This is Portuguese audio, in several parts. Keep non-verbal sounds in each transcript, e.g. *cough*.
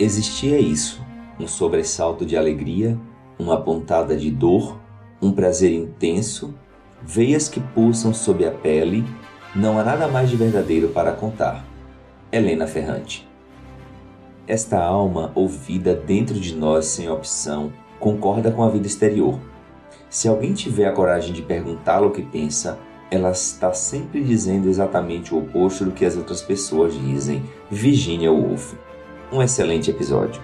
Existia isso, um sobressalto de alegria, uma pontada de dor, um prazer intenso, veias que pulsam sob a pele, não há nada mais de verdadeiro para contar. Helena Ferrante. Esta alma ouvida dentro de nós sem opção concorda com a vida exterior. Se alguém tiver a coragem de perguntá-lo o que pensa, ela está sempre dizendo exatamente o oposto do que as outras pessoas dizem. Virginia Woolf um excelente episódio.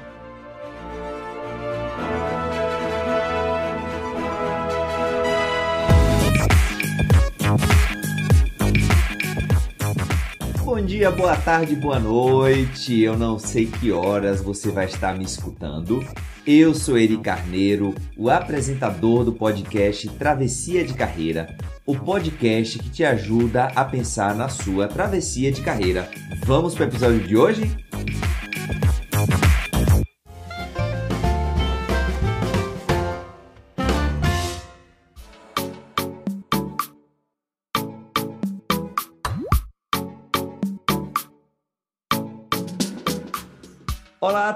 Bom dia, boa tarde, boa noite. Eu não sei que horas você vai estar me escutando. Eu sou Eri Carneiro, o apresentador do podcast Travessia de Carreira, o podcast que te ajuda a pensar na sua travessia de carreira. Vamos para o episódio de hoje?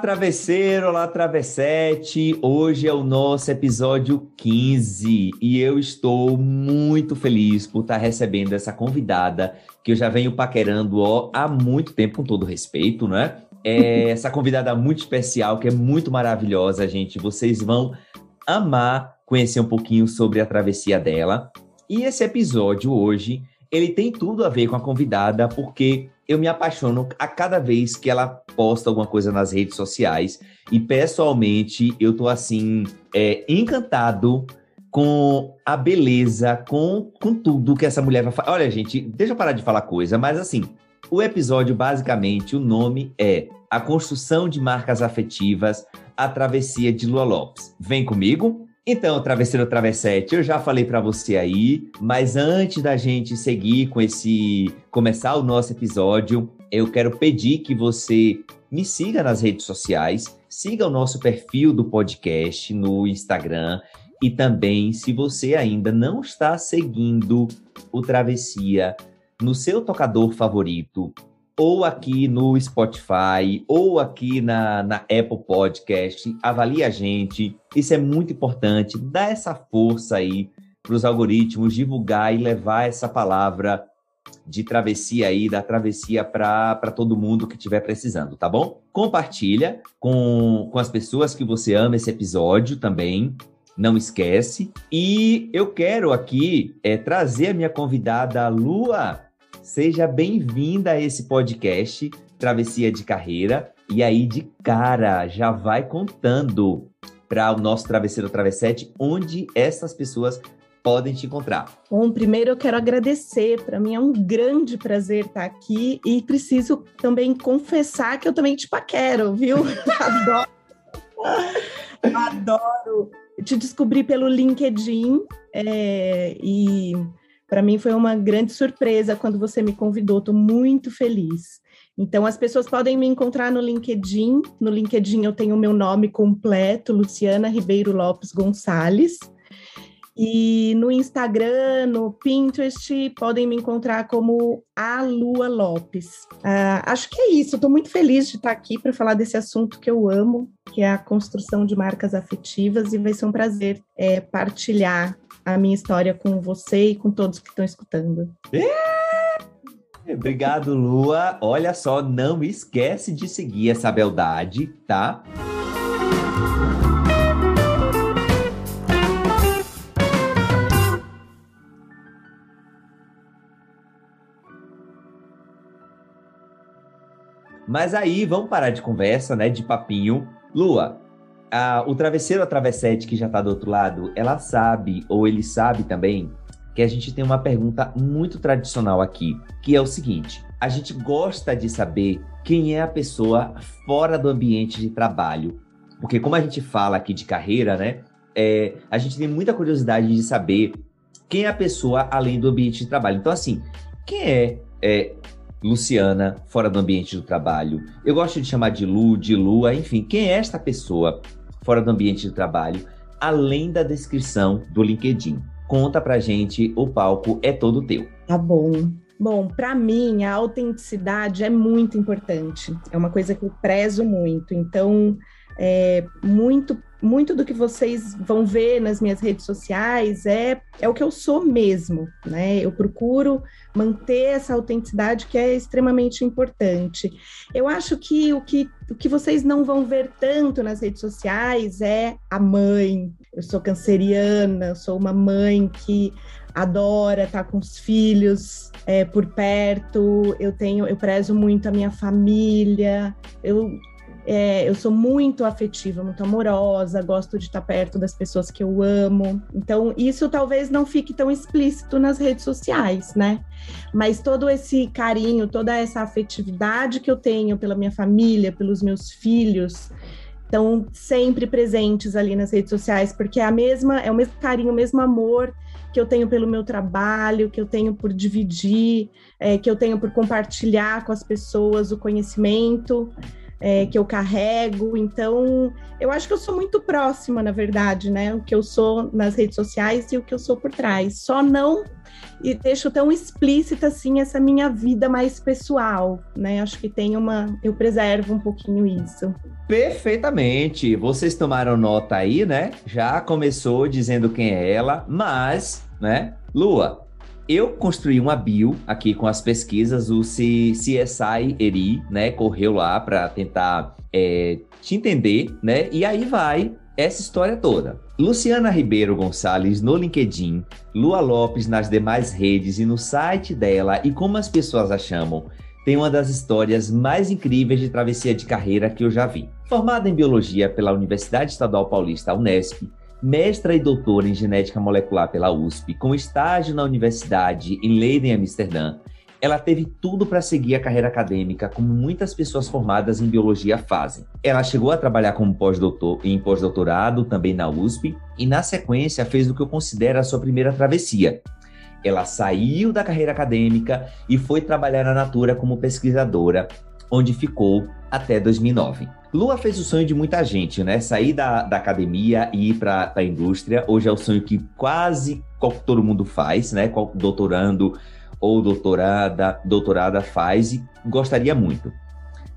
Travesseiro, olá, travessete. Hoje é o nosso episódio 15 e eu estou muito feliz por estar recebendo essa convidada que eu já venho paquerando ó, há muito tempo, com todo respeito, né? É *laughs* essa convidada muito especial, que é muito maravilhosa, gente. Vocês vão amar conhecer um pouquinho sobre a travessia dela. E esse episódio hoje, ele tem tudo a ver com a convidada, porque eu me apaixono a cada vez que ela posta alguma coisa nas redes sociais. E pessoalmente, eu tô assim, é, encantado com a beleza, com, com tudo que essa mulher vai falar. Olha, gente, deixa eu parar de falar coisa, mas assim, o episódio, basicamente, o nome é A Construção de Marcas Afetivas, a Travessia de Lua Lopes. Vem comigo? Então, travesseiro travessete, eu já falei para você aí, mas antes da gente seguir com esse começar o nosso episódio, eu quero pedir que você me siga nas redes sociais, siga o nosso perfil do podcast no Instagram e também, se você ainda não está seguindo o Travessia no seu tocador favorito, ou aqui no Spotify, ou aqui na, na Apple Podcast, avalie a gente. Isso é muito importante. Dá essa força aí para os algoritmos divulgar e levar essa palavra de travessia aí, da travessia para todo mundo que estiver precisando, tá bom? Compartilha com, com as pessoas que você ama esse episódio também. Não esquece. E eu quero aqui é, trazer a minha convidada, Lua Seja bem-vinda a esse podcast Travessia de Carreira. E aí, de cara, já vai contando para o nosso travesseiro travessete onde essas pessoas podem te encontrar? Bom, primeiro eu quero agradecer. Para mim é um grande prazer estar aqui e preciso também confessar que eu também te paquero, viu? *laughs* Adoro. Adoro. te descobri pelo LinkedIn é, e para mim foi uma grande surpresa quando você me convidou, estou muito feliz. Então, as pessoas podem me encontrar no LinkedIn. No LinkedIn eu tenho o meu nome completo, Luciana Ribeiro Lopes Gonçalves. E no Instagram, no Pinterest, podem me encontrar como a Lua Lopes. Uh, acho que é isso. Estou muito feliz de estar aqui para falar desse assunto que eu amo, que é a construção de marcas afetivas, e vai ser um prazer é, partilhar a minha história com você e com todos que estão escutando. É! Obrigado, Lua. Olha só, não esquece de seguir essa beldade, tá? Mas aí, vamos parar de conversa, né? De papinho. Lua, a, o travesseiro, a travessete que já tá do outro lado, ela sabe, ou ele sabe também, que a gente tem uma pergunta muito tradicional aqui, que é o seguinte: a gente gosta de saber quem é a pessoa fora do ambiente de trabalho. Porque como a gente fala aqui de carreira, né? É, a gente tem muita curiosidade de saber quem é a pessoa além do ambiente de trabalho. Então, assim, quem é, é Luciana fora do ambiente do trabalho? Eu gosto de chamar de Lu, de Lua, enfim, quem é esta pessoa fora do ambiente de trabalho, além da descrição do LinkedIn? Conta pra gente, o palco é todo teu. Tá bom. Bom, para mim, a autenticidade é muito importante. É uma coisa que eu prezo muito. Então, é, muito, muito do que vocês vão ver nas minhas redes sociais é, é o que eu sou mesmo, né? Eu procuro manter essa autenticidade que é extremamente importante. Eu acho que o que, o que vocês não vão ver tanto nas redes sociais é a mãe. Eu sou canceriana, sou uma mãe que adora estar com os filhos é, por perto. Eu tenho, eu prezo muito a minha família. Eu é, eu sou muito afetiva, muito amorosa, gosto de estar perto das pessoas que eu amo. Então, isso talvez não fique tão explícito nas redes sociais, né? Mas todo esse carinho, toda essa afetividade que eu tenho pela minha família, pelos meus filhos, estão sempre presentes ali nas redes sociais, porque é a mesma, é o mesmo carinho, o mesmo amor que eu tenho pelo meu trabalho, que eu tenho por dividir, é, que eu tenho por compartilhar com as pessoas o conhecimento é, que eu carrego. Então, eu acho que eu sou muito próxima, na verdade, né? O que eu sou nas redes sociais e o que eu sou por trás. Só não e deixo tão explícita assim essa minha vida mais pessoal, né? Acho que tem uma, eu preservo um pouquinho isso. Perfeitamente. Vocês tomaram nota aí, né? Já começou dizendo quem é ela, mas, né? Lua, eu construí uma bio aqui com as pesquisas, o CSI Eri, né, correu lá para tentar é, te entender, né, e aí vai essa história toda. Luciana Ribeiro Gonçalves no LinkedIn, Lua Lopes nas demais redes e no site dela, e como as pessoas a chamam, tem uma das histórias mais incríveis de travessia de carreira que eu já vi. Formada em biologia pela Universidade Estadual Paulista, Unesp, mestra e doutora em genética molecular pela USP, com estágio na universidade em Leiden, Amsterdã, ela teve tudo para seguir a carreira acadêmica, como muitas pessoas formadas em biologia fazem. Ela chegou a trabalhar como pós-doutor em pós-doutorado também na USP e na sequência fez o que eu considero a sua primeira travessia. Ela saiu da carreira acadêmica e foi trabalhar na Natura como pesquisadora, onde ficou até 2009. Lua fez o sonho de muita gente, né? Sair da, da academia e ir para a indústria. Hoje é o sonho que quase todo mundo faz, né? Doutorando ou doutorada, doutorada faz e gostaria muito.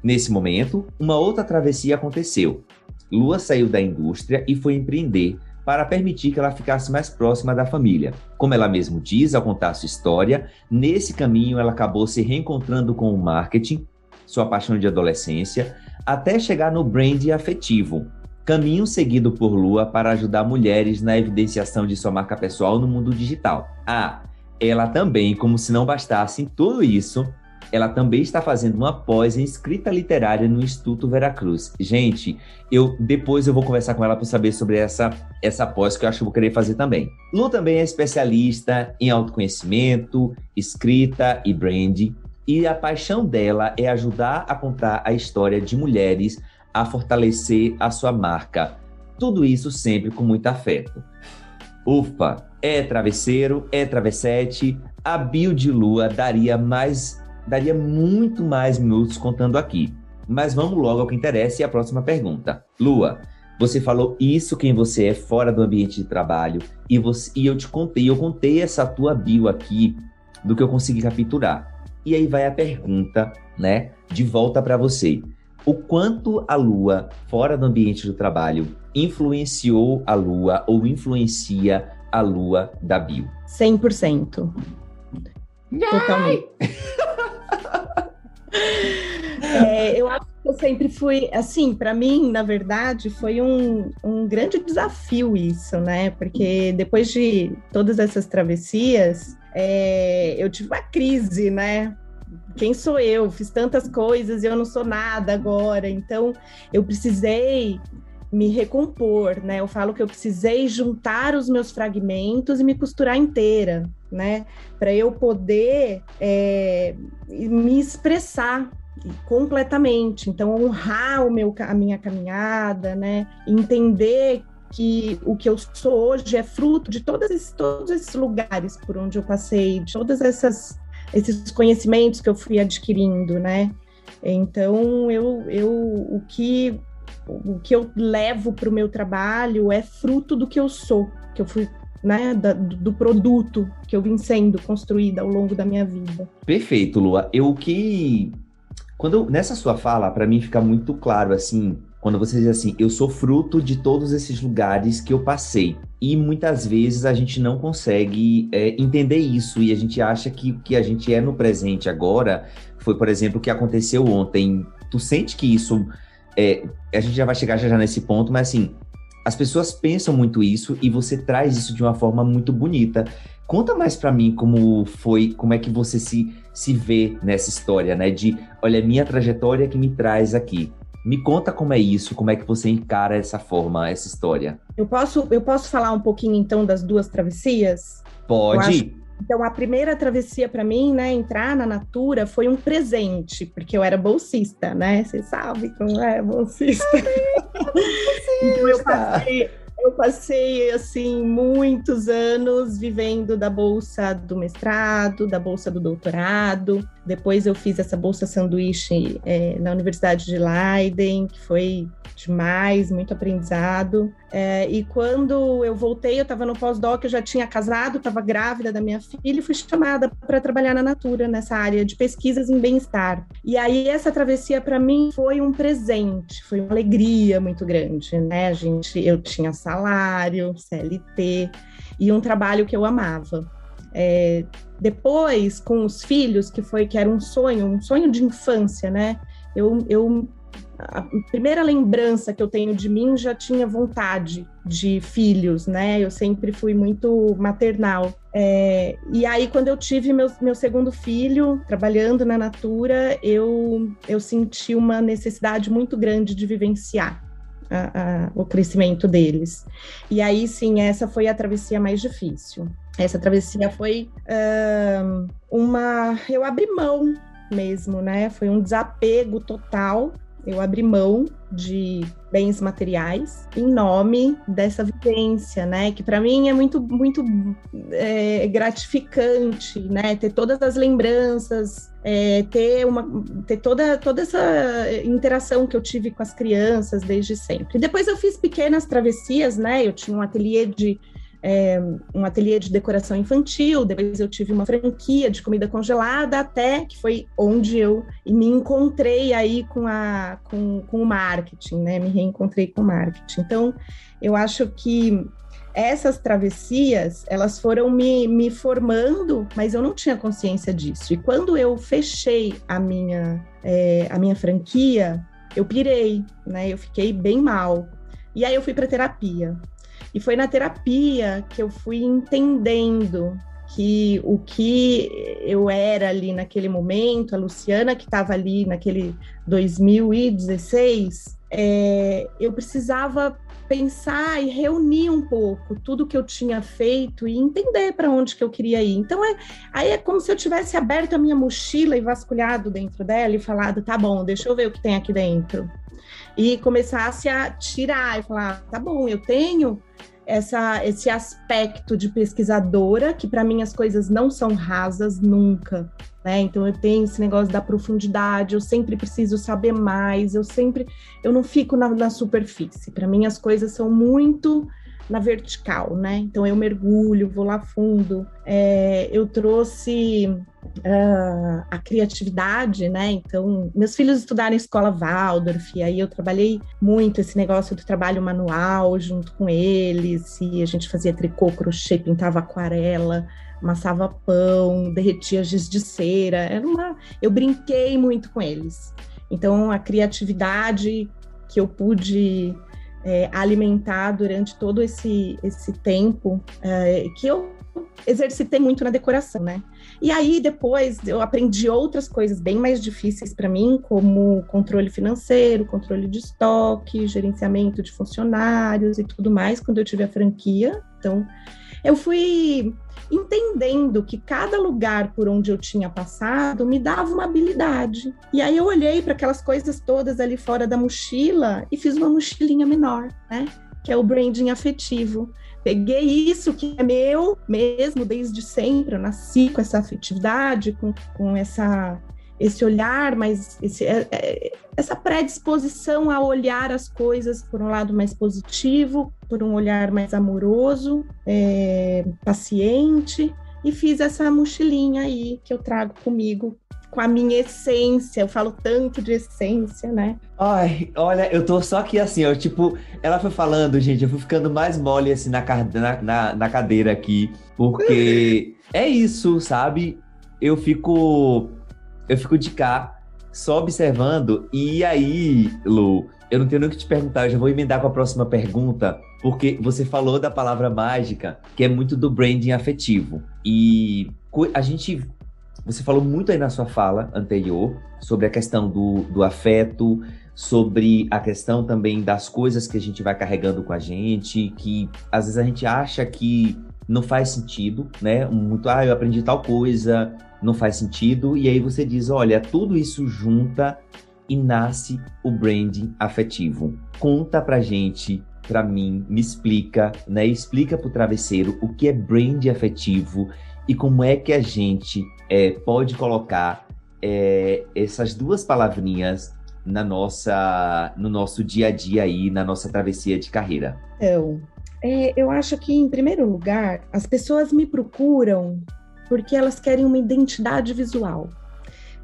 Nesse momento, uma outra travessia aconteceu. Lua saiu da indústria e foi empreender para permitir que ela ficasse mais próxima da família. Como ela mesmo diz ao contar sua história, nesse caminho ela acabou se reencontrando com o marketing, sua paixão de adolescência, até chegar no brand afetivo, caminho seguido por Lua para ajudar mulheres na evidenciação de sua marca pessoal no mundo digital. Ah, ela também, como se não bastasse tudo isso, ela também está fazendo uma pós em escrita literária no Instituto Veracruz. Gente, eu depois eu vou conversar com ela para saber sobre essa essa pós que eu acho que vou querer fazer também. Lu também é especialista em autoconhecimento, escrita e branding e a paixão dela é ajudar a contar a história de mulheres a fortalecer a sua marca. Tudo isso sempre com muito afeto. Ufa, é travesseiro, é travessete. A bio de Lua daria mais, daria muito mais minutos contando aqui. Mas vamos logo ao que interessa e a próxima pergunta. Lua, você falou isso quem você é fora do ambiente de trabalho e, você, e eu te contei, eu contei essa tua bio aqui do que eu consegui capturar. E aí vai a pergunta, né, de volta para você. O quanto a Lua, fora do ambiente do trabalho, influenciou a Lua ou influencia a Lua da Bio? 100%. Totalmente. *laughs* é, eu acho que eu sempre fui, assim, para mim, na verdade, foi um, um grande desafio isso, né? Porque depois de todas essas travessias, é, eu tive uma crise, né? quem sou eu? Fiz tantas coisas e eu não sou nada agora. Então, eu precisei me recompor, né? Eu falo que eu precisei juntar os meus fragmentos e me costurar inteira, né? Para eu poder é, me expressar completamente. Então, honrar o meu, a minha caminhada, né? Entender que o que eu sou hoje é fruto de todos esses, todos esses lugares por onde eu passei, de essas esses conhecimentos que eu fui adquirindo, né? Então, eu, eu o que o que eu levo para o meu trabalho é fruto do que eu sou, que eu fui né, da, do produto que eu vim sendo construída ao longo da minha vida. Perfeito, Lua. Eu que quando nessa sua fala, para mim fica muito claro assim, quando você diz assim, eu sou fruto de todos esses lugares que eu passei. E muitas vezes a gente não consegue é, entender isso e a gente acha que o que a gente é no presente agora foi, por exemplo, o que aconteceu ontem. Tu sente que isso é, a gente já vai chegar já, já nesse ponto, mas assim, as pessoas pensam muito isso e você traz isso de uma forma muito bonita. Conta mais para mim como foi, como é que você se, se vê nessa história, né? De, olha, minha trajetória que me traz aqui. Me conta como é isso, como é que você encara essa forma, essa história. Eu posso, eu posso falar um pouquinho então das duas travessias? Pode. Então, a primeira travessia para mim, né, entrar na Natura foi um presente, porque eu era bolsista, né? Você sabe como é bolsista. *laughs* então, eu passei, eu passei, assim, muitos anos vivendo da bolsa do mestrado, da bolsa do doutorado. Depois eu fiz essa bolsa sanduíche é, na Universidade de Leiden, que foi demais, muito aprendizado. É, e quando eu voltei, eu estava no pós-doc, eu já tinha casado, estava grávida da minha filha e fui chamada para trabalhar na Natura, nessa área de pesquisas em bem-estar. E aí essa travessia para mim foi um presente, foi uma alegria muito grande, né? A gente, eu tinha salário, CLT e um trabalho que eu amava. É, depois, com os filhos, que foi que era um sonho, um sonho de infância, né? Eu, eu a primeira lembrança que eu tenho de mim já tinha vontade de filhos, né? Eu sempre fui muito maternal. É, e aí, quando eu tive meu, meu segundo filho, trabalhando na Natura, eu, eu senti uma necessidade muito grande de vivenciar a, a, o crescimento deles. E aí, sim, essa foi a travessia mais difícil. Essa travessia foi uh, uma. Eu abri mão mesmo, né? Foi um desapego total eu abri mão de bens materiais em nome dessa vivência, né? Que para mim é muito, muito é, gratificante, né? Ter todas as lembranças, é, ter uma, ter toda, toda essa interação que eu tive com as crianças desde sempre. Depois eu fiz pequenas travessias, né? Eu tinha um ateliê de é, um ateliê de decoração infantil, depois eu tive uma franquia de comida congelada, até que foi onde eu me encontrei aí com, a, com, com o marketing, né? Me reencontrei com o marketing. Então, eu acho que essas travessias, elas foram me, me formando, mas eu não tinha consciência disso. E quando eu fechei a minha, é, a minha franquia, eu pirei, né? Eu fiquei bem mal. E aí eu fui para terapia. E foi na terapia que eu fui entendendo que o que eu era ali naquele momento, a Luciana que estava ali naquele 2016, é, eu precisava pensar e reunir um pouco tudo que eu tinha feito e entender para onde que eu queria ir. Então é aí é como se eu tivesse aberto a minha mochila e vasculhado dentro dela e falado, tá bom, deixa eu ver o que tem aqui dentro. E começasse a tirar e falar, tá bom, eu tenho essa, esse aspecto de pesquisadora, que para mim as coisas não são rasas nunca, né? Então eu tenho esse negócio da profundidade, eu sempre preciso saber mais, eu sempre, eu não fico na, na superfície. Para mim as coisas são muito na vertical, né? Então eu mergulho, vou lá fundo. É, eu trouxe uh, a criatividade, né? Então meus filhos estudaram em escola Waldorf, e aí eu trabalhei muito esse negócio do trabalho manual junto com eles, e a gente fazia tricô, crochê, pintava aquarela amassava pão, derretia giz de cera, era uma... eu brinquei muito com eles. Então a criatividade que eu pude é, alimentar durante todo esse, esse tempo, é, que eu exercitei muito na decoração, né? E aí depois eu aprendi outras coisas bem mais difíceis para mim, como controle financeiro, controle de estoque, gerenciamento de funcionários e tudo mais, quando eu tive a franquia. Então, eu fui entendendo que cada lugar por onde eu tinha passado me dava uma habilidade. E aí eu olhei para aquelas coisas todas ali fora da mochila e fiz uma mochilinha menor, né? Que é o branding afetivo. Peguei isso que é meu mesmo desde sempre, eu nasci com essa afetividade, com, com essa esse olhar, mas esse, é, é, essa predisposição a olhar as coisas por um lado mais positivo, por um olhar mais amoroso, é, paciente, e fiz essa mochilinha aí que eu trago comigo com a minha essência. Eu falo tanto de essência, né? Ai, olha, eu tô só aqui assim, ó, tipo, ela foi falando, gente, eu fui ficando mais mole assim na, na, na cadeira aqui, porque *laughs* é isso, sabe? Eu fico eu fico de cá, só observando. E aí, Lu, eu não tenho nem o que te perguntar, eu já vou emendar com a próxima pergunta, porque você falou da palavra mágica, que é muito do branding afetivo. E a gente. Você falou muito aí na sua fala anterior sobre a questão do, do afeto, sobre a questão também das coisas que a gente vai carregando com a gente, que às vezes a gente acha que não faz sentido, né? Muito, ah, eu aprendi tal coisa, não faz sentido. E aí você diz: olha, tudo isso junta e nasce o branding afetivo. Conta pra gente, pra mim, me explica, né? Explica pro travesseiro o que é brand afetivo e como é que a gente é, pode colocar é, essas duas palavrinhas na nossa, no nosso dia a dia aí, na nossa travessia de carreira. Então, é, eu acho que, em primeiro lugar, as pessoas me procuram porque elas querem uma identidade visual.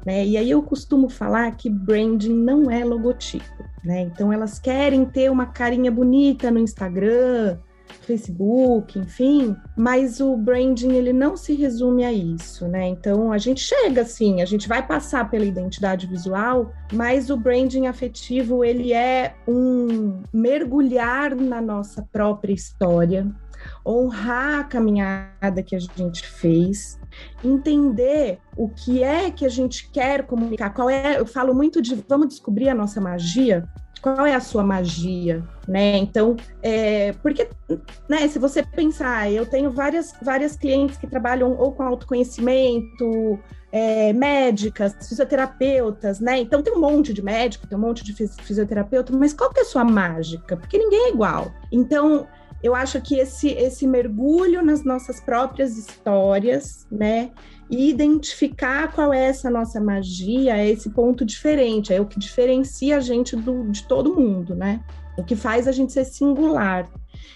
Né? E aí eu costumo falar que branding não é logotipo, né? Então elas querem ter uma carinha bonita no Instagram, Facebook, enfim, mas o branding ele não se resume a isso, né? Então a gente chega assim, a gente vai passar pela identidade visual, mas o branding afetivo ele é um mergulhar na nossa própria história, honrar a caminhada que a gente fez, entender o que é que a gente quer comunicar, qual é, eu falo muito de vamos descobrir a nossa magia, qual é a sua magia, né? Então, é, porque, né, se você pensar, eu tenho várias, várias clientes que trabalham ou com autoconhecimento, é, médicas, fisioterapeutas, né? Então tem um monte de médico, tem um monte de fisioterapeuta, mas qual que é a sua mágica? Porque ninguém é igual. Então, eu acho que esse, esse mergulho nas nossas próprias histórias, né? E identificar qual é essa nossa magia, é esse ponto diferente, é o que diferencia a gente do, de todo mundo, né? O que faz a gente ser singular.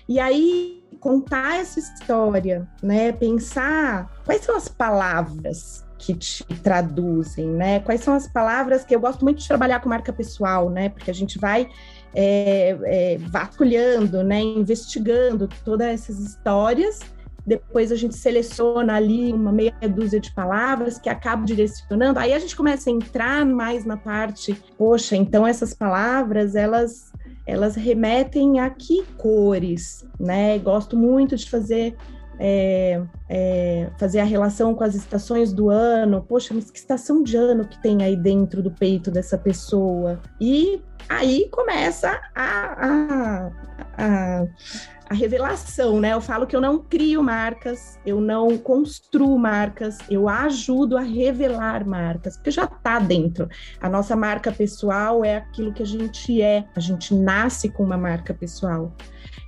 E aí, contar essa história, né? Pensar quais são as palavras que te traduzem, né? Quais são as palavras que eu gosto muito de trabalhar com marca pessoal, né? Porque a gente vai é, é, vasculhando, né, investigando todas essas histórias. Depois a gente seleciona ali uma meia dúzia de palavras que acaba direcionando. Aí a gente começa a entrar mais na parte, poxa, então essas palavras elas elas remetem a que cores, né? Gosto muito de fazer é, é, fazer a relação com as estações do ano. Poxa, mas que estação de ano que tem aí dentro do peito dessa pessoa? E aí começa a, a, a, a, revelação, né? Eu falo que eu não crio marcas, eu não construo marcas, eu ajudo a revelar marcas, porque já está dentro. A nossa marca pessoal é aquilo que a gente é, a gente nasce com uma marca pessoal.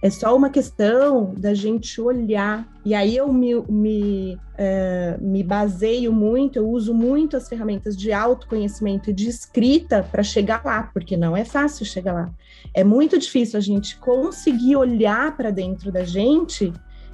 É só uma questão da gente olhar. E aí eu me, me, uh, me baseio muito, eu uso muito as ferramentas de autoconhecimento e de escrita para chegar lá, porque não é fácil chegar lá. É muito difícil a gente conseguir olhar para dentro da gente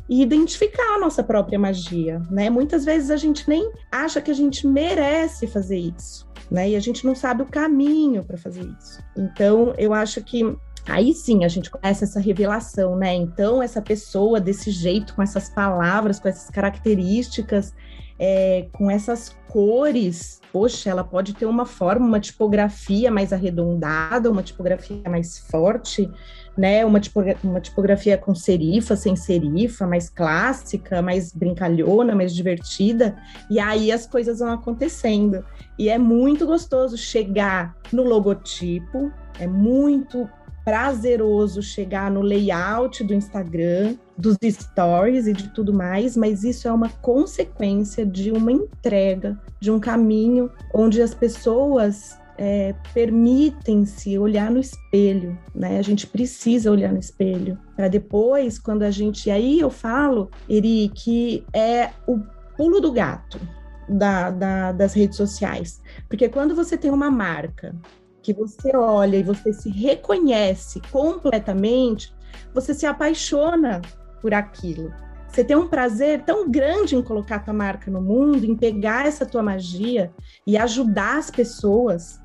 e identificar a nossa própria magia, né? Muitas vezes a gente nem acha que a gente merece fazer isso, né? E a gente não sabe o caminho para fazer isso. Então, eu acho que Aí sim a gente começa essa revelação, né? Então, essa pessoa desse jeito, com essas palavras, com essas características, é, com essas cores, poxa, ela pode ter uma forma, uma tipografia mais arredondada, uma tipografia mais forte, né? Uma, uma tipografia com serifa, sem serifa, mais clássica, mais brincalhona, mais divertida. E aí as coisas vão acontecendo. E é muito gostoso chegar no logotipo, é muito prazeroso chegar no layout do Instagram, dos stories e de tudo mais, mas isso é uma consequência de uma entrega, de um caminho onde as pessoas é, permitem-se olhar no espelho, né? A gente precisa olhar no espelho para depois, quando a gente. Aí eu falo, Eri, que é o pulo do gato da, da, das redes sociais, porque quando você tem uma marca que você olha e você se reconhece completamente, você se apaixona por aquilo. Você tem um prazer tão grande em colocar tua marca no mundo, em pegar essa tua magia e ajudar as pessoas,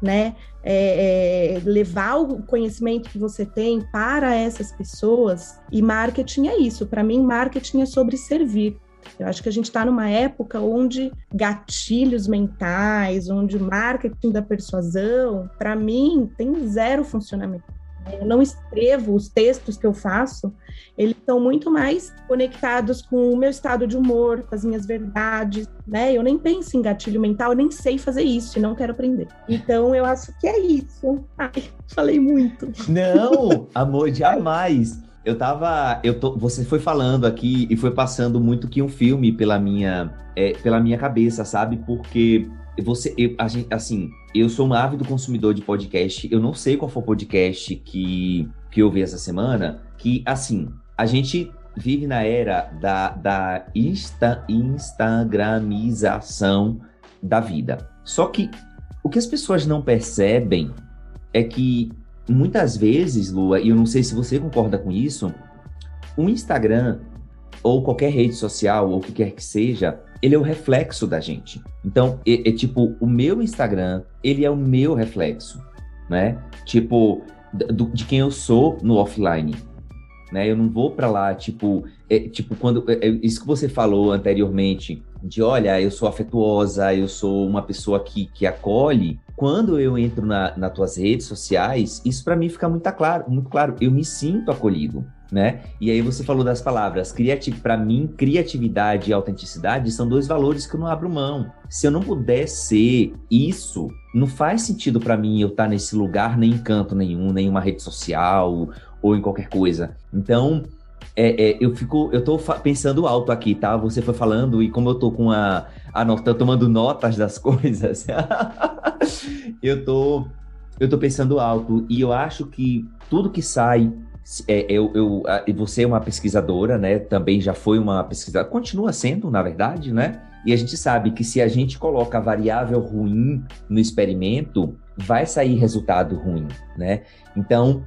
né? É, é, levar o conhecimento que você tem para essas pessoas. E marketing é isso. Para mim, marketing é sobre servir. Eu acho que a gente está numa época onde gatilhos mentais, onde marketing da persuasão, para mim, tem zero funcionamento. Eu não escrevo os textos que eu faço, eles são muito mais conectados com o meu estado de humor, com as minhas verdades, né? Eu nem penso em gatilho mental, nem sei fazer isso e não quero aprender. Então eu acho que é isso. Ai, falei muito. Não, amor, jamais eu tava. Eu tô, você foi falando aqui e foi passando muito que um filme pela minha, é, pela minha cabeça, sabe? Porque você, eu, gente, assim, eu sou um ávido consumidor de podcast. Eu não sei qual foi o podcast que, que eu vi essa semana. Que, assim, a gente vive na era da, da insta, instagramização da vida. Só que o que as pessoas não percebem é que muitas vezes, Lua, e eu não sei se você concorda com isso, o Instagram ou qualquer rede social ou o que quer que seja, ele é o reflexo da gente. Então, é, é, tipo, o meu Instagram, ele é o meu reflexo, né? Tipo, do, de quem eu sou no offline. Né? Eu não vou para lá, tipo, é, tipo quando é, é, isso que você falou anteriormente, de olha, eu sou afetuosa, eu sou uma pessoa que, que acolhe, quando eu entro na, nas tuas redes sociais, isso para mim fica muito claro, muito claro. Eu me sinto acolhido, né? E aí você falou das palavras, criativo, para mim, criatividade e autenticidade são dois valores que eu não abro mão. Se eu não puder ser isso, não faz sentido para mim eu estar tá nesse lugar nem em canto nenhum, nem em uma rede social ou em qualquer coisa. Então, é, é, eu fico, eu tô pensando alto aqui, tá? Você foi falando e como eu tô com a, a nota, tomando notas das *laughs* coisas, *laughs* eu tô, eu tô pensando alto e eu acho que tudo que sai, é, eu, eu, e você é uma pesquisadora, né? Também já foi uma pesquisadora, continua sendo, na verdade, né? E a gente sabe que se a gente coloca variável ruim no experimento, vai sair resultado ruim, né? Então,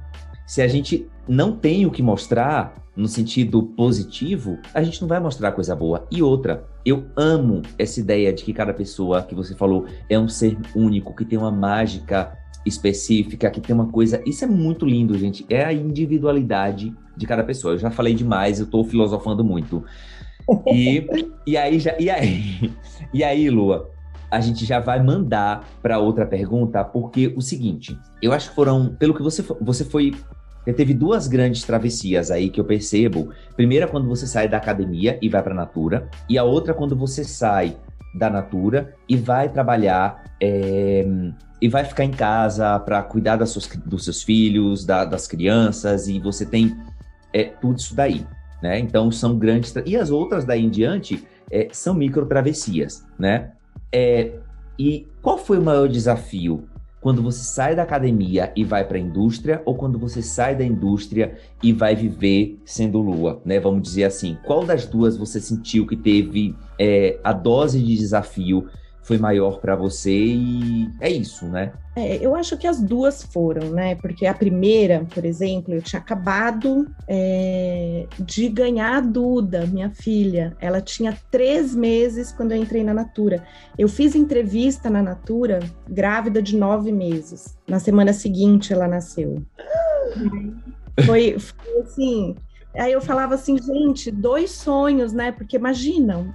se a gente não tem o que mostrar no sentido positivo, a gente não vai mostrar coisa boa. E outra, eu amo essa ideia de que cada pessoa que você falou é um ser único, que tem uma mágica específica, que tem uma coisa. Isso é muito lindo, gente. É a individualidade de cada pessoa. Eu já falei demais, eu tô filosofando muito. E, e aí já e aí e aí, Lua, a gente já vai mandar para outra pergunta, porque o seguinte, eu acho que foram, pelo que você você foi teve duas grandes travessias aí que eu percebo. Primeira, quando você sai da academia e vai para a Natura, e a outra, quando você sai da Natura e vai trabalhar é, e vai ficar em casa para cuidar suas, dos seus filhos, da, das crianças, e você tem é, tudo isso daí. Né? Então, são grandes. E as outras daí em diante é, são micro travessias. Né? E qual foi o maior desafio quando você sai da academia e vai para a indústria ou quando você sai da indústria e vai viver sendo lua, né? Vamos dizer assim, qual das duas você sentiu que teve é, a dose de desafio foi maior para você e é isso, né? É, eu acho que as duas foram, né? Porque a primeira, por exemplo, eu tinha acabado é, de ganhar a Duda, minha filha. Ela tinha três meses quando eu entrei na Natura. Eu fiz entrevista na Natura grávida de nove meses. Na semana seguinte ela nasceu. Foi, foi assim. Aí eu falava assim, gente, dois sonhos, né? Porque imaginam,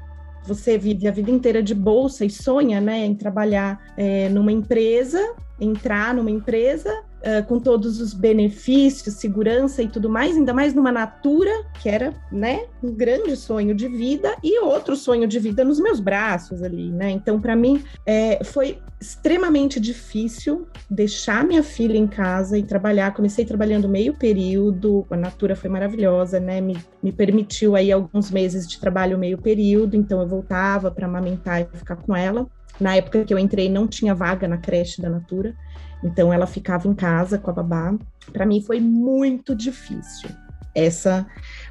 você vive a vida inteira de bolsa e sonha né, em trabalhar é, numa empresa, entrar numa empresa uh, com todos os benefícios, segurança e tudo mais, ainda mais numa natura que era, né, um grande sonho de vida e outro sonho de vida nos meus braços ali, né? Então, para mim, é, foi extremamente difícil deixar minha filha em casa e trabalhar. Comecei trabalhando meio período, a Natura foi maravilhosa, né? Me, me permitiu aí alguns meses de trabalho meio período, então eu voltava para amamentar e ficar com ela. Na época que eu entrei, não tinha vaga na creche da Natura, então ela ficava em casa com a babá. Para mim foi muito difícil essa,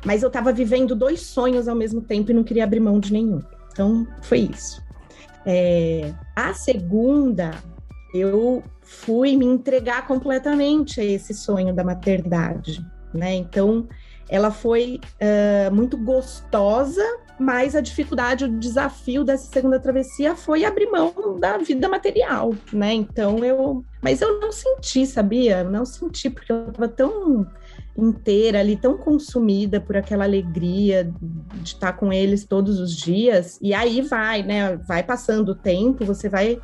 mas eu estava vivendo dois sonhos ao mesmo tempo e não queria abrir mão de nenhum. Então foi isso. É, a segunda, eu fui me entregar completamente a esse sonho da maternidade, né? Então ela foi uh, muito gostosa, mas a dificuldade, o desafio dessa segunda travessia foi abrir mão da vida material, né? Então eu, mas eu não senti, sabia? Não senti porque eu estava tão inteira ali, tão consumida por aquela alegria de estar com eles todos os dias. E aí vai, né? Vai passando o tempo, você vai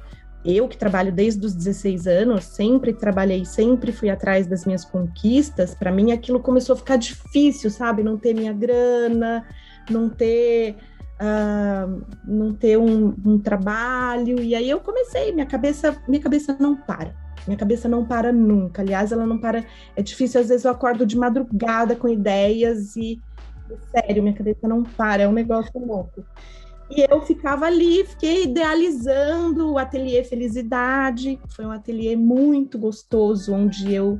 eu que trabalho desde os 16 anos, sempre trabalhei, sempre fui atrás das minhas conquistas, para mim aquilo começou a ficar difícil, sabe? Não ter minha grana, não ter uh, não ter um, um, trabalho. E aí eu comecei, minha cabeça, minha cabeça não para. Minha cabeça não para nunca. Aliás, ela não para. É difícil, às vezes eu acordo de madrugada com ideias e. Sério, minha cabeça não para, é um negócio louco. E eu ficava ali, fiquei idealizando o ateliê Felicidade. Foi um ateliê muito gostoso, onde eu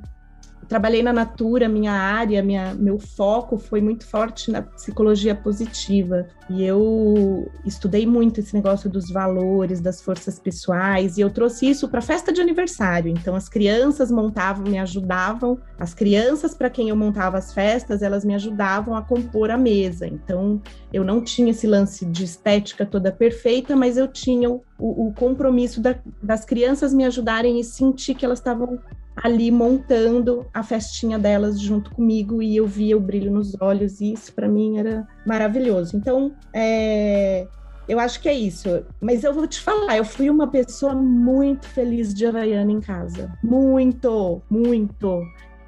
trabalhei na Natura, minha área, minha, meu foco foi muito forte na psicologia positiva. E eu estudei muito esse negócio dos valores, das forças pessoais, e eu trouxe isso para festa de aniversário. Então, as crianças montavam, me ajudavam, as crianças para quem eu montava as festas, elas me ajudavam a compor a mesa. Então, eu não tinha esse lance de estética toda perfeita, mas eu tinha o, o compromisso da, das crianças me ajudarem e sentir que elas estavam ali montando a festinha delas junto comigo e eu via o brilho nos olhos e isso para mim era maravilhoso. Então, é, eu acho que é isso. Mas eu vou te falar, eu fui uma pessoa muito feliz de Havaiana em casa. Muito, muito.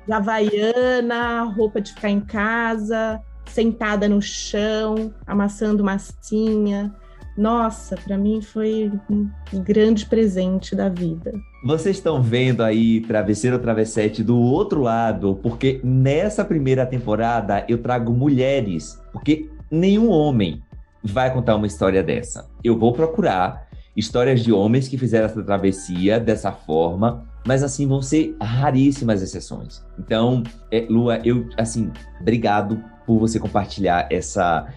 De Havaiana, roupa de ficar em casa, sentada no chão, amassando massinha. Nossa, para mim foi um grande presente da vida. Vocês estão vendo aí Travesseiro Travessete do outro lado, porque nessa primeira temporada eu trago mulheres, porque nenhum homem vai contar uma história dessa. Eu vou procurar histórias de homens que fizeram essa travessia dessa forma, mas assim vão ser raríssimas exceções. Então, é, Lua, eu assim, obrigado por você compartilhar essa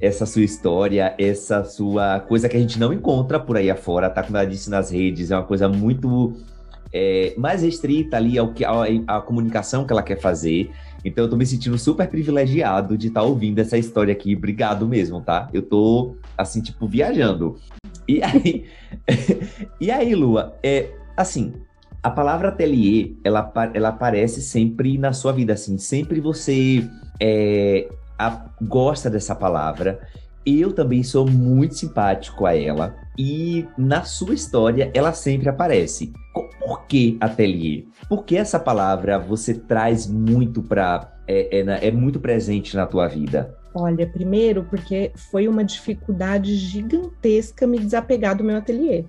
essa sua história, essa sua coisa que a gente não encontra por aí afora, tá? Como ela disse nas redes, é uma coisa muito é, mais restrita ali ao que a, a, comunicação que ela quer fazer. Então eu tô me sentindo super privilegiado de estar tá ouvindo essa história aqui. Obrigado mesmo, tá? Eu tô assim, tipo, viajando. E aí, *laughs* e aí, Lua, é assim, a palavra ateliê, ela, ela aparece sempre na sua vida, assim, sempre você é, a, gosta dessa palavra. Eu também sou muito simpático a ela. E na sua história, ela sempre aparece. Por que ateliê? Por que essa palavra você traz muito para. É, é, é muito presente na tua vida? Olha, primeiro porque foi uma dificuldade gigantesca me desapegar do meu ateliê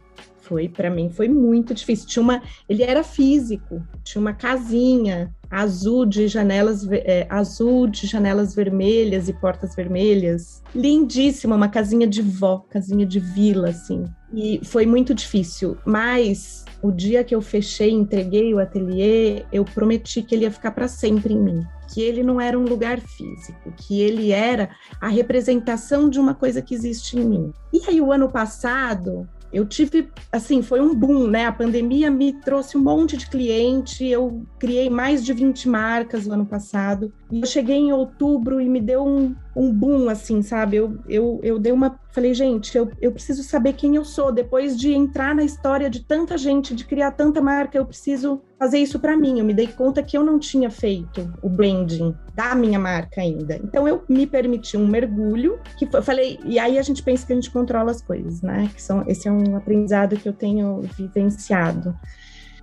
foi para mim foi muito difícil. Tinha uma, ele era físico, tinha uma casinha azul de janelas é, azul de janelas vermelhas e portas vermelhas, lindíssima, uma casinha de vó, casinha de vila assim. E foi muito difícil, mas o dia que eu fechei, entreguei o ateliê, eu prometi que ele ia ficar para sempre em mim, que ele não era um lugar físico, que ele era a representação de uma coisa que existe em mim. E aí o ano passado, eu tive, assim, foi um boom, né? A pandemia me trouxe um monte de cliente, eu criei mais de 20 marcas no ano passado. E eu cheguei em outubro e me deu um, um boom, assim, sabe? Eu, eu, eu dei uma. Falei, gente, eu, eu preciso saber quem eu sou. Depois de entrar na história de tanta gente, de criar tanta marca, eu preciso fazer isso para mim. Eu me dei conta que eu não tinha feito o branding da minha marca ainda. Então eu me permiti um mergulho, que foi, falei, e aí a gente pensa que a gente controla as coisas, né? Que são, esse é um aprendizado que eu tenho vivenciado.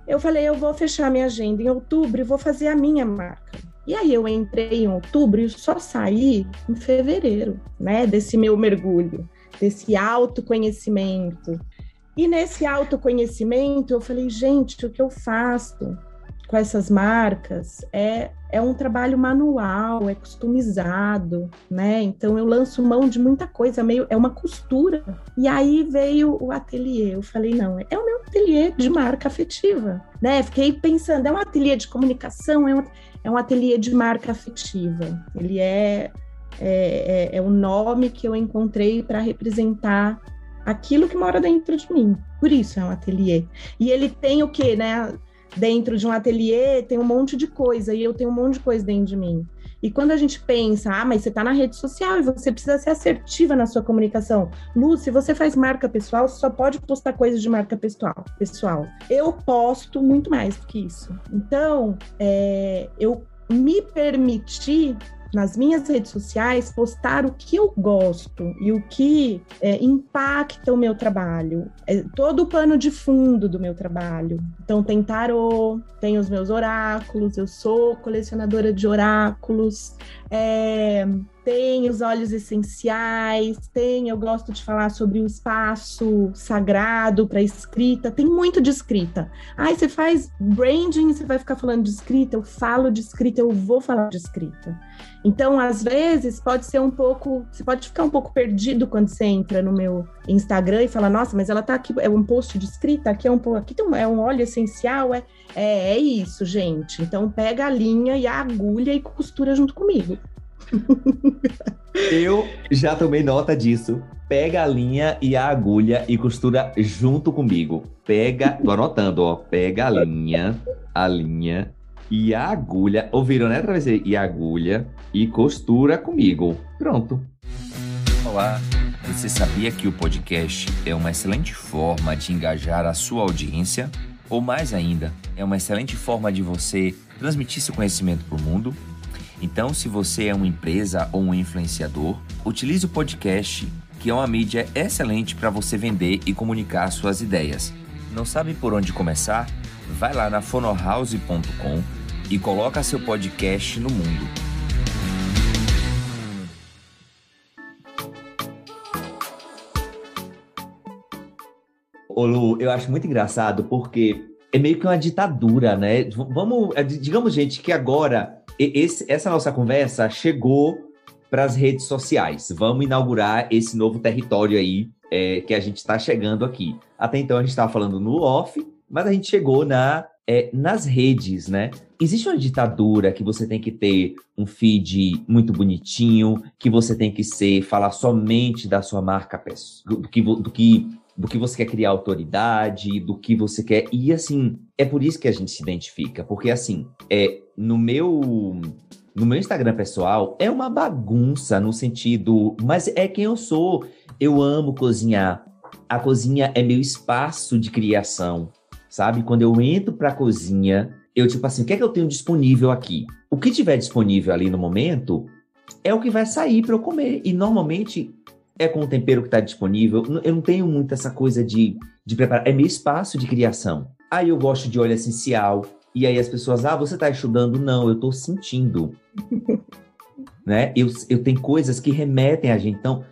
Eu falei, eu vou fechar minha agenda em outubro e vou fazer a minha marca. E aí eu entrei em outubro e só saí em fevereiro, né? Desse meu mergulho, desse autoconhecimento. E nesse autoconhecimento eu falei, gente, o que eu faço com essas marcas é, é um trabalho manual, é customizado, né? Então eu lanço mão de muita coisa, meio é uma costura. E aí veio o ateliê. Eu falei, não, é o meu ateliê de marca afetiva, né? Fiquei pensando, é um ateliê de comunicação, é um, é um ateliê de marca afetiva. Ele é é, é, é o nome que eu encontrei para representar aquilo que mora dentro de mim. Por isso é um ateliê. E ele tem o quê, né? Dentro de um ateliê tem um monte de coisa e eu tenho um monte de coisa dentro de mim. E quando a gente pensa, ah, mas você está na rede social e você precisa ser assertiva na sua comunicação. Lu, se você faz marca pessoal, só pode postar coisas de marca pessoal. pessoal. Eu posto muito mais do que isso. Então, é, eu me permiti nas minhas redes sociais, postar o que eu gosto e o que é, impacta o meu trabalho, é, todo o pano de fundo do meu trabalho. Então, tem tarô, tem os meus oráculos, eu sou colecionadora de oráculos, é, tem os óleos essenciais, tem, eu gosto de falar sobre o espaço sagrado para escrita, tem muito de escrita. Aí você faz branding, você vai ficar falando de escrita, eu falo de escrita, eu vou falar de escrita. Então, às vezes, pode ser um pouco, você pode ficar um pouco perdido quando você entra no meu Instagram e fala, nossa, mas ela tá aqui, é um post de escrita, aqui é um aqui tem um, é um óleo essencial, é, é, é isso, gente. Então pega a linha e a agulha e costura junto comigo. *laughs* Eu já tomei nota disso. Pega a linha e a agulha e costura junto comigo. Pega, tô anotando, ó. Pega a linha, a linha e a agulha. Ouviram, né? E a agulha e costura comigo. Pronto. Olá. Você sabia que o podcast é uma excelente forma de engajar a sua audiência? Ou mais ainda, é uma excelente forma de você transmitir seu conhecimento para o mundo? Então, se você é uma empresa ou um influenciador, utilize o podcast, que é uma mídia excelente para você vender e comunicar suas ideias. Não sabe por onde começar? Vai lá na fonohouse.com e coloca seu podcast no mundo. Ô Lu, eu acho muito engraçado porque é meio que uma ditadura, né? Vamos, digamos, gente, que agora esse, essa nossa conversa chegou para as redes sociais. Vamos inaugurar esse novo território aí é, que a gente está chegando aqui. Até então a gente estava falando no off, mas a gente chegou na é, nas redes, né? Existe uma ditadura que você tem que ter um feed muito bonitinho, que você tem que ser falar somente da sua marca do, que do que do que você quer criar autoridade, do que você quer. E assim, é por isso que a gente se identifica, porque assim, é no meu no meu Instagram pessoal é uma bagunça no sentido, mas é quem eu sou. Eu amo cozinhar. A cozinha é meu espaço de criação, sabe? Quando eu entro para a cozinha, eu tipo assim, o que é que eu tenho disponível aqui? O que tiver disponível ali no momento é o que vai sair para eu comer. E normalmente é com o tempero que está disponível. Eu não tenho muito essa coisa de, de preparar. É meu espaço de criação. Aí eu gosto de óleo essencial. E aí as pessoas, ah, você está estudando? Não, eu estou sentindo. *laughs* né? Eu, eu tenho coisas que remetem a gente. Então,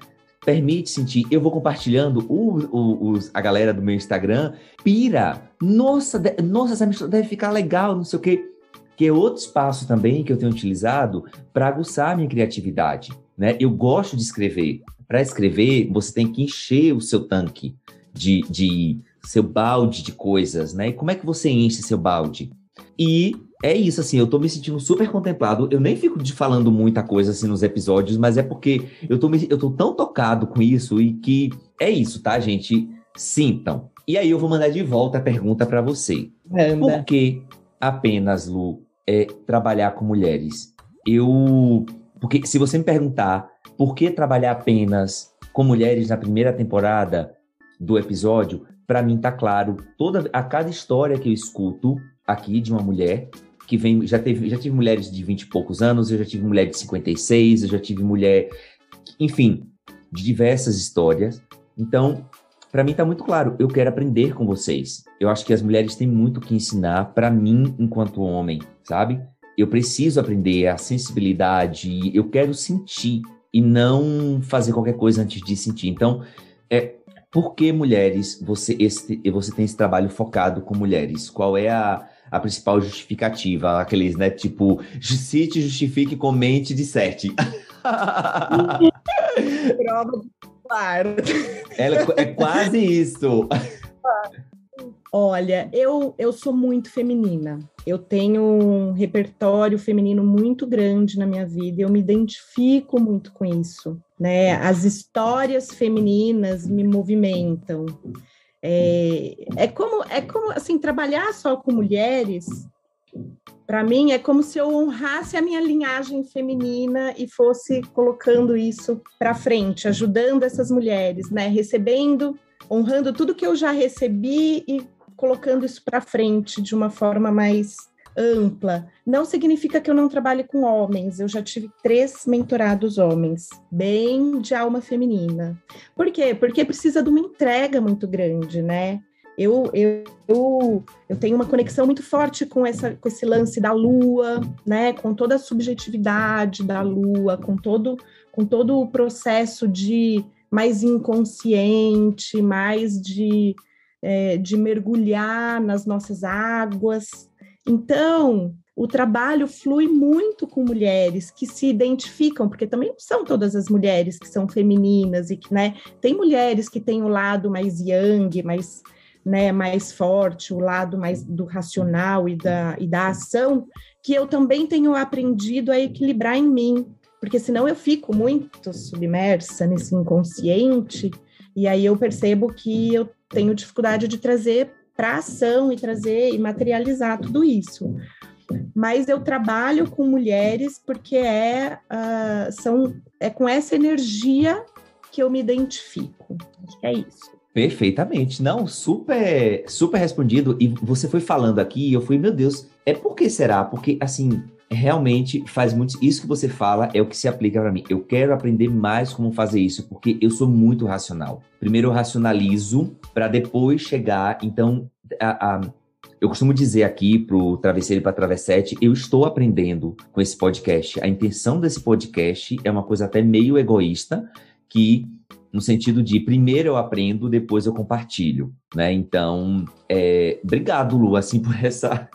permite sentir. Eu vou compartilhando o, o, os, a galera do meu Instagram. Pira! Nossa, de, nossa, essa mistura deve ficar legal, não sei o quê. Que é outro espaço também que eu tenho utilizado para aguçar a minha criatividade. Né? Eu gosto de escrever para escrever, você tem que encher o seu tanque de, de seu balde de coisas, né? E como é que você enche seu balde? E é isso, assim, eu tô me sentindo super contemplado. Eu nem fico de falando muita coisa assim nos episódios, mas é porque eu tô, me, eu tô tão tocado com isso e que é isso, tá, gente? Sintam. E aí eu vou mandar de volta a pergunta para você. É, Por que apenas, Lu, é trabalhar com mulheres? Eu. Porque se você me perguntar por que trabalhar apenas com mulheres na primeira temporada do episódio? Para mim tá claro, toda a cada história que eu escuto aqui de uma mulher que vem, já teve, já tive mulheres de 20 e poucos anos, eu já tive mulher de 56, eu já tive mulher, enfim, de diversas histórias. Então, para mim tá muito claro, eu quero aprender com vocês. Eu acho que as mulheres têm muito que ensinar para mim enquanto homem, sabe? Eu preciso aprender a sensibilidade, eu quero sentir e não fazer qualquer coisa antes de sentir. Então, é, por que mulheres você, esse, você tem esse trabalho focado com mulheres? Qual é a, a principal justificativa? Aqueles, né? Tipo, cite, justifique, comente, disserte. *laughs* Prova de claro. Ela, é quase isso. Olha, eu, eu sou muito feminina. Eu tenho um repertório feminino muito grande na minha vida. Eu me identifico muito com isso, né? As histórias femininas me movimentam. É, é como é como assim trabalhar só com mulheres. Para mim é como se eu honrasse a minha linhagem feminina e fosse colocando isso para frente, ajudando essas mulheres, né? Recebendo honrando tudo que eu já recebi e colocando isso para frente de uma forma mais ampla. Não significa que eu não trabalhe com homens. Eu já tive três mentorados homens, bem de alma feminina. Por quê? Porque precisa de uma entrega muito grande, né? Eu, eu, eu, eu tenho uma conexão muito forte com, essa, com esse lance da lua, né? Com toda a subjetividade da lua, com todo, com todo o processo de mais inconsciente, mais de é, de mergulhar nas nossas águas. Então, o trabalho flui muito com mulheres que se identificam, porque também não são todas as mulheres que são femininas e que, né, tem mulheres que têm o lado mais yang, mais, né, mais forte, o lado mais do racional e da, e da ação, que eu também tenho aprendido a equilibrar em mim, porque senão eu fico muito submersa nesse inconsciente e aí eu percebo que eu tenho dificuldade de trazer para ação e trazer e materializar tudo isso. Mas eu trabalho com mulheres porque é, uh, são, é com essa energia que eu me identifico. Acho que é isso. Perfeitamente. Não, super, super respondido. E você foi falando aqui, e eu fui, meu Deus, é por que será? Porque, assim, realmente faz muito. Isso que você fala é o que se aplica para mim. Eu quero aprender mais como fazer isso, porque eu sou muito racional. Primeiro eu racionalizo para depois chegar. Então, a, a, eu costumo dizer aqui pro Travesseiro e para Travessete, eu estou aprendendo com esse podcast. A intenção desse podcast é uma coisa até meio egoísta, que no sentido de primeiro eu aprendo, depois eu compartilho, né? Então, é, obrigado, Lu, assim, *laughs* por essa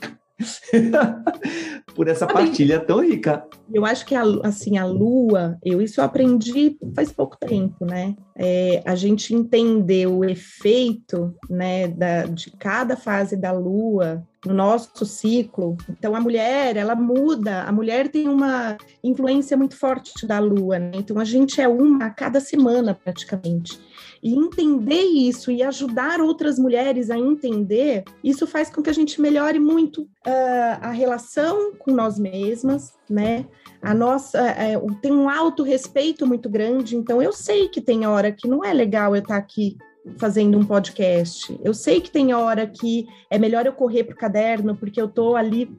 por essa partilha tão rica. Eu acho que a, assim a Lua, eu isso eu aprendi faz pouco tempo, né? É, a gente entender o efeito, né, da, de cada fase da Lua no nosso ciclo. Então a mulher, ela muda. A mulher tem uma influência muito forte da Lua, né? Então a gente é uma a cada semana praticamente. E entender isso e ajudar outras mulheres a entender, isso faz com que a gente melhore muito uh, a relação com nós mesmas, né? A nossa uh, tem um alto respeito muito grande, então eu sei que tem hora que não é legal eu estar aqui fazendo um podcast. Eu sei que tem hora que é melhor eu correr para o caderno, porque eu estou ali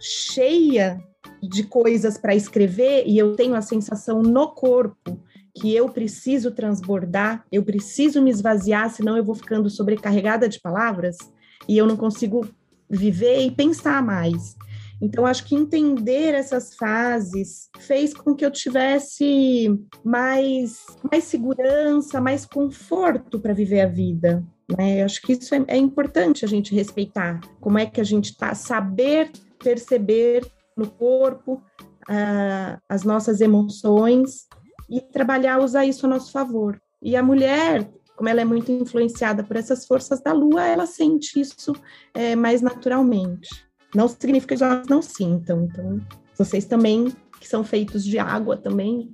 cheia de coisas para escrever e eu tenho a sensação no corpo que eu preciso transbordar, eu preciso me esvaziar, senão eu vou ficando sobrecarregada de palavras e eu não consigo viver e pensar mais. Então, acho que entender essas fases fez com que eu tivesse mais, mais segurança, mais conforto para viver a vida. Né? Eu acho que isso é, é importante a gente respeitar. Como é que a gente está, saber perceber no corpo uh, as nossas emoções e trabalhar, usar isso a nosso favor. E a mulher, como ela é muito influenciada por essas forças da lua, ela sente isso é, mais naturalmente. Não significa que homens não sintam. Então, vocês também, que são feitos de água também,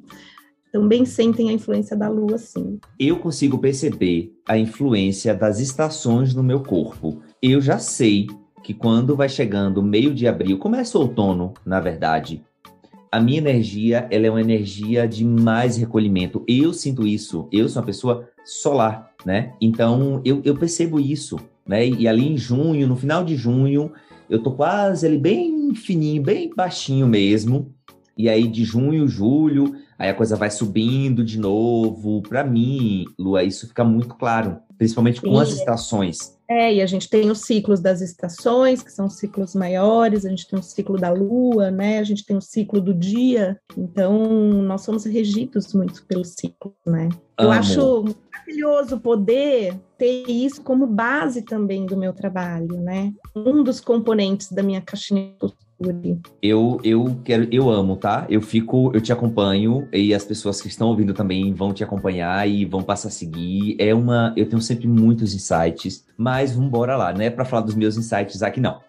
também sentem a influência da lua, sim. Eu consigo perceber a influência das estações no meu corpo. Eu já sei que quando vai chegando meio de abril, começa o outono, na verdade, a minha energia, ela é uma energia de mais recolhimento. Eu sinto isso. Eu sou uma pessoa solar, né? Então, eu, eu percebo isso, né? E ali em junho, no final de junho, eu tô quase ali bem fininho, bem baixinho mesmo. E aí de junho, julho, aí a coisa vai subindo de novo. Para mim, Lua, isso fica muito claro, principalmente com Sim. as estações. É, e a gente tem os ciclos das estações, que são ciclos maiores, a gente tem o ciclo da lua, né? A gente tem o ciclo do dia. Então, nós somos regidos muito pelo ciclo, né? Amo. Eu acho maravilhoso poder ter isso como base também do meu trabalho, né? Um dos componentes da minha caixinha eu, eu quero, eu amo, tá? Eu fico, eu te acompanho e as pessoas que estão ouvindo também vão te acompanhar e vão passar a seguir. É uma, eu tenho sempre muitos insights, mas vamos embora lá, não é para falar dos meus insights aqui não.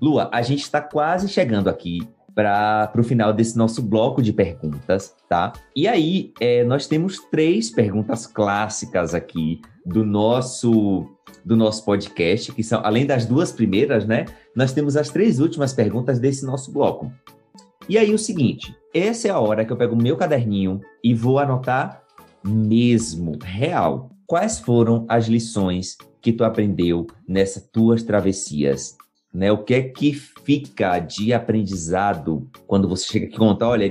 Lua, a gente está quase chegando aqui para o final desse nosso bloco de perguntas, tá? E aí, é, nós temos três perguntas clássicas aqui do nosso do nosso podcast, que são, além das duas primeiras, né? Nós temos as três últimas perguntas desse nosso bloco. E aí, o seguinte: essa é a hora que eu pego meu caderninho e vou anotar mesmo, real. Quais foram as lições que tu aprendeu nessas tuas travessias? Né? O que é que fica de aprendizado quando você chega aqui e conta, olha,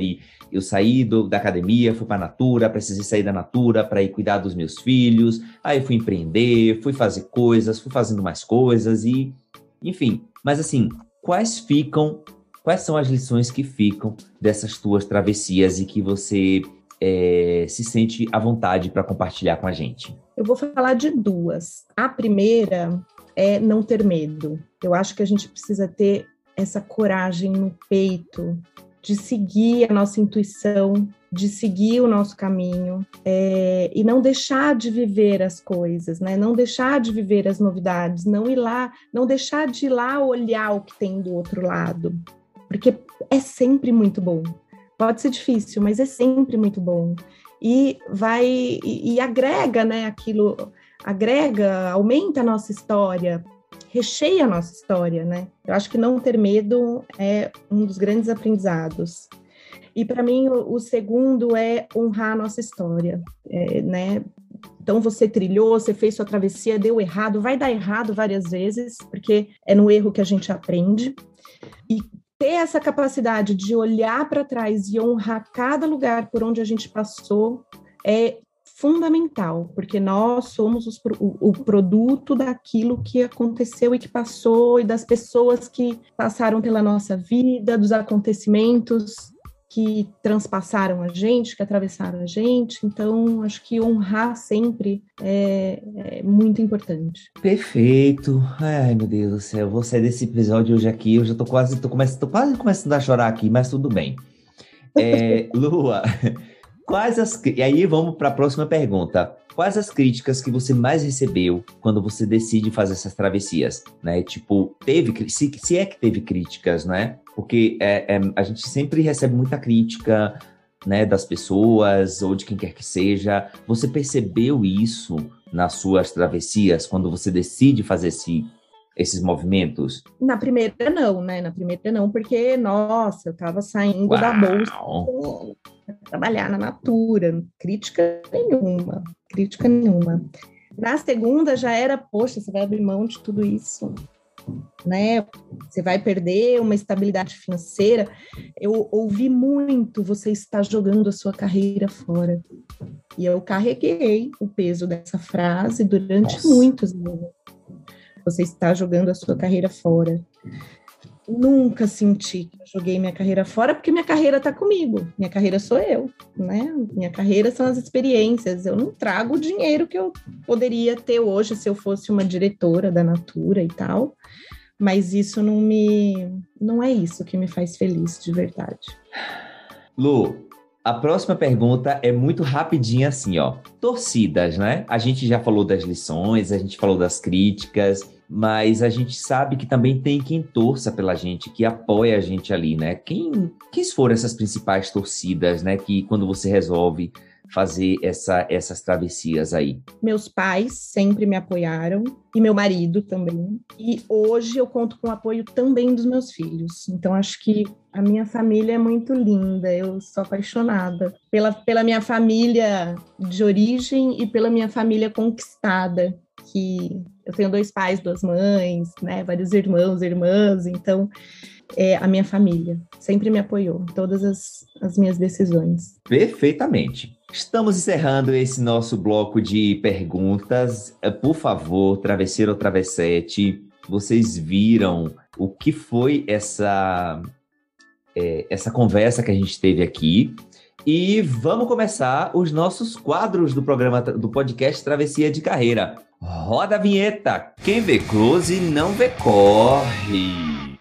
eu saí do, da academia, fui para a Natura, precisei sair da Natura para ir cuidar dos meus filhos. Aí fui empreender, fui fazer coisas, fui fazendo mais coisas e, enfim. Mas assim, quais ficam, quais são as lições que ficam dessas tuas travessias e que você é, se sente à vontade para compartilhar com a gente? Eu vou falar de duas. A primeira é não ter medo. Eu acho que a gente precisa ter essa coragem no peito de seguir a nossa intuição, de seguir o nosso caminho é, e não deixar de viver as coisas, né? Não deixar de viver as novidades, não ir lá, não deixar de ir lá olhar o que tem do outro lado, porque é sempre muito bom. Pode ser difícil, mas é sempre muito bom e vai e, e agrega, né? Aquilo agrega, aumenta a nossa história, recheia a nossa história, né? Eu acho que não ter medo é um dos grandes aprendizados. E para mim o, segundo é honrar a nossa história, é, né? Então você trilhou, você fez sua travessia, deu errado, vai dar errado várias vezes, porque é no erro que a gente aprende. E ter essa capacidade de olhar para trás e honrar cada lugar por onde a gente passou é fundamental, porque nós somos os, o, o, produto daquilo que aconteceu e que passou, e das pessoas que passaram pela nossa vida, dos acontecimentos que transpassaram a gente, que atravessaram a gente. Então, acho que honrar sempre é, é, muito importante. Perfeito. Ai, meu Deus do céu, vou sair desse episódio hoje aqui. Eu já tô quase, tô, comece, tô quase começando a chorar aqui, mas tudo bem. É, *laughs* Lua, Quais as. E aí vamos para a próxima pergunta. Quais as críticas que você mais recebeu quando você decide fazer essas travessias? Né? Tipo, teve. Se, se é que teve críticas, né? Porque é, é, a gente sempre recebe muita crítica né, das pessoas ou de quem quer que seja. Você percebeu isso nas suas travessias quando você decide fazer esse, esses movimentos? Na primeira não, né? Na primeira não, porque, nossa, eu tava saindo Uau. da bolsa trabalhar na Natura, crítica nenhuma, crítica nenhuma. Na segunda já era, poxa, você vai abrir mão de tudo isso, né? Você vai perder uma estabilidade financeira. Eu ouvi muito, você está jogando a sua carreira fora. E eu carreguei o peso dessa frase durante Nossa. muitos anos. Você está jogando a sua carreira fora nunca senti que joguei minha carreira fora, porque minha carreira está comigo. Minha carreira sou eu, né? Minha carreira são as experiências. Eu não trago o dinheiro que eu poderia ter hoje se eu fosse uma diretora da Natura e tal. Mas isso não me. Não é isso que me faz feliz de verdade. Lu, a próxima pergunta é muito rapidinha assim, ó. Torcidas, né? A gente já falou das lições, a gente falou das críticas, mas a gente sabe que também tem quem torça pela gente, que apoia a gente ali, né? Quem, quem foram essas principais torcidas, né? Que quando você resolve fazer essa, essas travessias aí? Meus pais sempre me apoiaram e meu marido também. E hoje eu conto com o apoio também dos meus filhos. Então acho que a minha família é muito linda. Eu sou apaixonada pela, pela minha família de origem e pela minha família conquistada, que eu tenho dois pais, duas mães, né, vários irmãos, irmãs, então é a minha família. Sempre me apoiou em todas as, as minhas decisões. Perfeitamente. Estamos encerrando esse nosso bloco de perguntas. Eh, por favor, travesseiro ou travessete, vocês viram o que foi essa, é, essa conversa que a gente teve aqui? E vamos começar os nossos quadros do programa do podcast Travessia de Carreira. Roda a vinheta. Quem vê close não vê corre.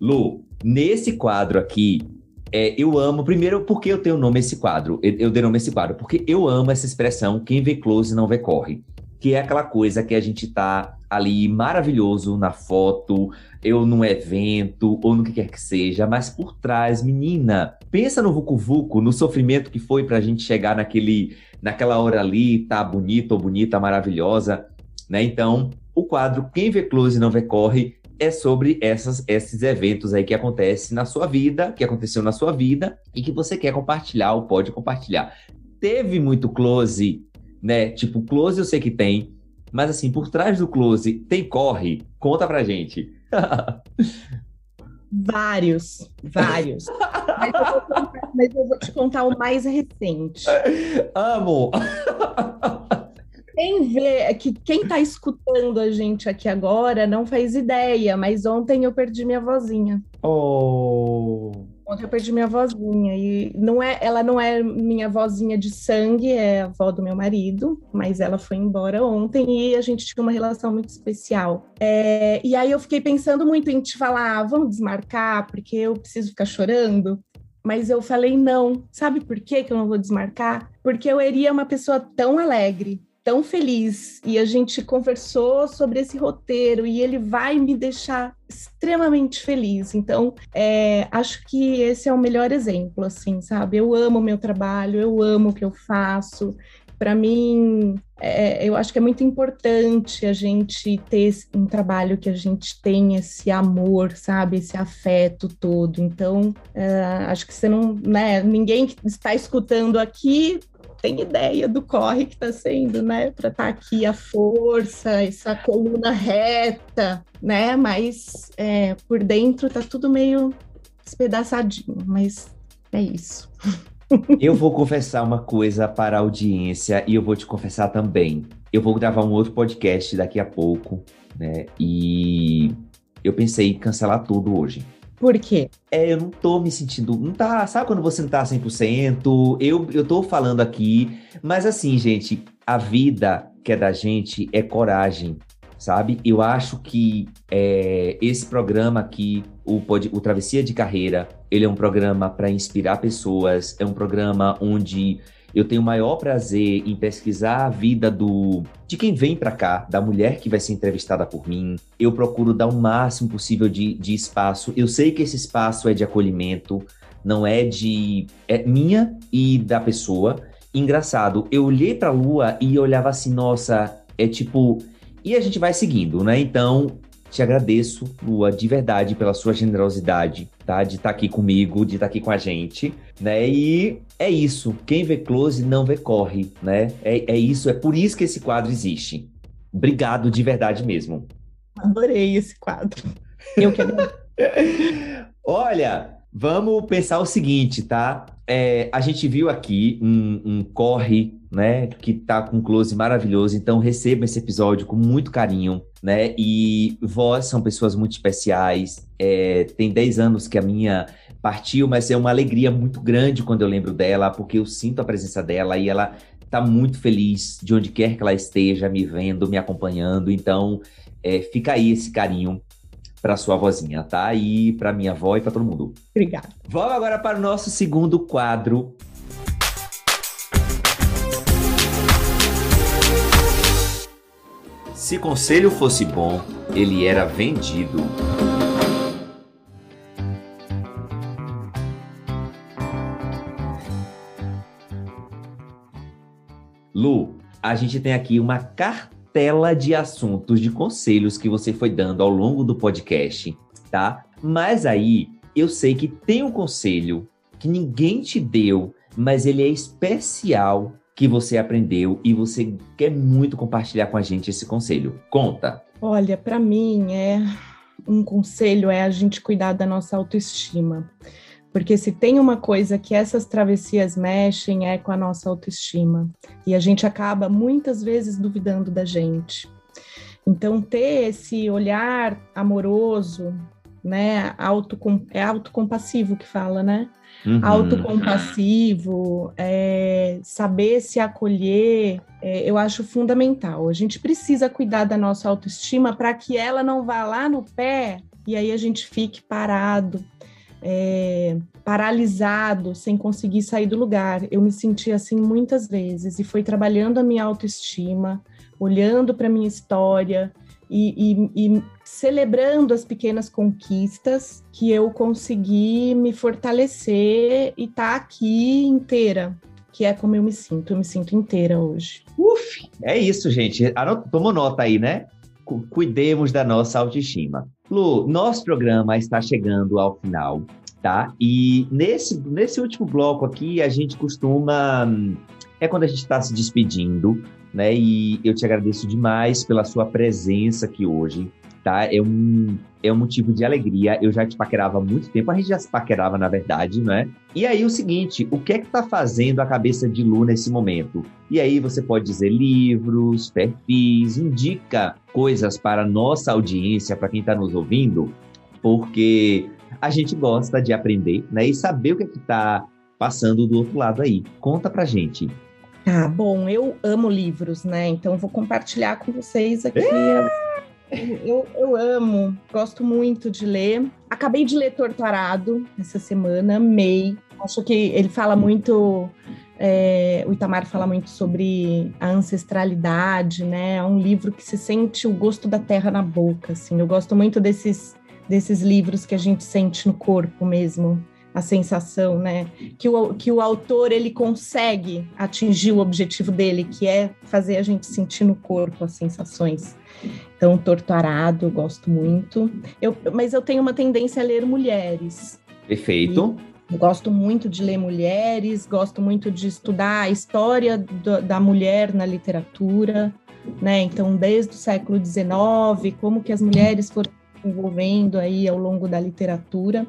Lu, nesse quadro aqui, é, eu amo. Primeiro, porque eu tenho nome esse quadro. Eu, eu dei nome esse quadro. Porque eu amo essa expressão: quem vê close não vê corre. Que é aquela coisa que a gente tá ali maravilhoso na foto, eu num evento, ou no que quer que seja, mas por trás, menina, pensa no Vucu Vucu, no sofrimento que foi pra gente chegar naquele, naquela hora ali, tá bonita ou bonita, maravilhosa, né? Então, o quadro Quem Vê Close Não Vê Corre é sobre essas, esses eventos aí que acontecem na sua vida, que aconteceu na sua vida e que você quer compartilhar ou pode compartilhar. Teve muito close, né? Tipo, close eu sei que tem, mas assim, por trás do close tem corre? Conta pra gente. *laughs* Vários, vários. mas, eu contar, mas, eu vou te contar o mais recente. Amo! Quem vê, é que quem está escutando a gente aqui agora não faz ideia, mas ontem eu perdi minha vozinha. Oh! Ontem eu perdi minha vozinha e não é, ela não é minha vozinha de sangue, é a avó do meu marido, mas ela foi embora ontem e a gente tinha uma relação muito especial. É, e aí eu fiquei pensando muito em te falar, ah, vamos desmarcar porque eu preciso ficar chorando. Mas eu falei não. Sabe por que eu não vou desmarcar? Porque eu iria uma pessoa tão alegre, tão feliz e a gente conversou sobre esse roteiro e ele vai me deixar extremamente feliz. Então, é, acho que esse é o melhor exemplo, assim, sabe? Eu amo meu trabalho, eu amo o que eu faço. Para mim, é, eu acho que é muito importante a gente ter um trabalho que a gente tem esse amor, sabe, esse afeto todo. Então, é, acho que você não, né? Ninguém que está escutando aqui tem ideia do corre que está sendo, né? Para estar tá aqui a força, essa coluna reta, né? Mas é, por dentro tá tudo meio espedaçadinho, mas é isso. *laughs* Eu vou confessar uma coisa para a audiência e eu vou te confessar também. Eu vou gravar um outro podcast daqui a pouco, né? E eu pensei em cancelar tudo hoje. Por quê? É, eu não tô me sentindo. Não tá. Sabe quando você não tá 100%? Eu, eu tô falando aqui. Mas assim, gente, a vida que é da gente é coragem, sabe? Eu acho que é, esse programa aqui, o, o Travessia de Carreira, ele é um programa para inspirar pessoas, é um programa onde eu tenho o maior prazer em pesquisar a vida do de quem vem para cá, da mulher que vai ser entrevistada por mim. Eu procuro dar o máximo possível de, de espaço. Eu sei que esse espaço é de acolhimento, não é de é minha e da pessoa. Engraçado, eu olhei para a lua e olhava assim, nossa, é tipo, e a gente vai seguindo, né? Então, te agradeço, Lua, de verdade, pela sua generosidade, tá? De estar tá aqui comigo, de estar tá aqui com a gente, né? E é isso. Quem vê close não vê corre, né? É, é isso, é por isso que esse quadro existe. Obrigado de verdade mesmo. Adorei esse quadro. Eu quero. *laughs* Olha, vamos pensar o seguinte, tá? É, a gente viu aqui um, um corre né, que tá com um close maravilhoso. Então receba esse episódio com muito carinho, né? E vós são pessoas muito especiais. É, tem 10 anos que a minha partiu, mas é uma alegria muito grande quando eu lembro dela, porque eu sinto a presença dela e ela tá muito feliz de onde quer que ela esteja, me vendo, me acompanhando. Então, é, fica aí esse carinho para sua vozinha, tá? E para minha avó e para todo mundo. Obrigada. Vamos agora para o nosso segundo quadro, Se conselho fosse bom, ele era vendido. Lu, a gente tem aqui uma cartela de assuntos, de conselhos que você foi dando ao longo do podcast, tá? Mas aí eu sei que tem um conselho que ninguém te deu, mas ele é especial que você aprendeu e você quer muito compartilhar com a gente esse conselho. Conta. Olha, para mim é um conselho é a gente cuidar da nossa autoestima. Porque se tem uma coisa que essas travessias mexem é com a nossa autoestima. E a gente acaba muitas vezes duvidando da gente. Então, ter esse olhar amoroso, né? Auto, é autocompassivo que fala, né? Uhum. Autocompassivo, é, saber se acolher, é, eu acho fundamental. A gente precisa cuidar da nossa autoestima para que ela não vá lá no pé e aí a gente fique parado, é, paralisado, sem conseguir sair do lugar. Eu me senti assim muitas vezes e foi trabalhando a minha autoestima, olhando para minha história e, e, e, celebrando as pequenas conquistas que eu consegui me fortalecer e estar tá aqui inteira, que é como eu me sinto. Eu me sinto inteira hoje. Uf, é isso, gente. Tomou nota aí, né? Cuidemos da nossa autoestima. Lu, nosso programa está chegando ao final, tá? E nesse, nesse último bloco aqui, a gente costuma. É quando a gente está se despedindo, né? E eu te agradeço demais pela sua presença aqui hoje, tá? É um, é um motivo de alegria. Eu já te paquerava há muito tempo, a gente já se paquerava, na verdade, né? E aí, o seguinte, o que é que tá fazendo a cabeça de Lu nesse momento? E aí, você pode dizer livros, perfis, indica coisas para a nossa audiência, para quem está nos ouvindo, porque a gente gosta de aprender, né? E saber o que é que tá passando do outro lado aí. Conta pra gente. Ah, bom, eu amo livros, né? Então vou compartilhar com vocês aqui. É. Eu, eu amo, gosto muito de ler. Acabei de ler Torturado essa semana, amei. Acho que ele fala muito. É, o Itamar fala muito sobre a ancestralidade, né? É um livro que se sente o gosto da terra na boca, assim. Eu gosto muito desses, desses livros que a gente sente no corpo mesmo a sensação, né? Que o, que o autor ele consegue atingir o objetivo dele, que é fazer a gente sentir no corpo as sensações. Então, Torturado, eu gosto muito. Eu, mas eu tenho uma tendência a ler mulheres. Perfeito. gosto muito de ler mulheres, gosto muito de estudar a história do, da mulher na literatura, né? Então, desde o século XIX, como que as mulheres foram se envolvendo aí ao longo da literatura.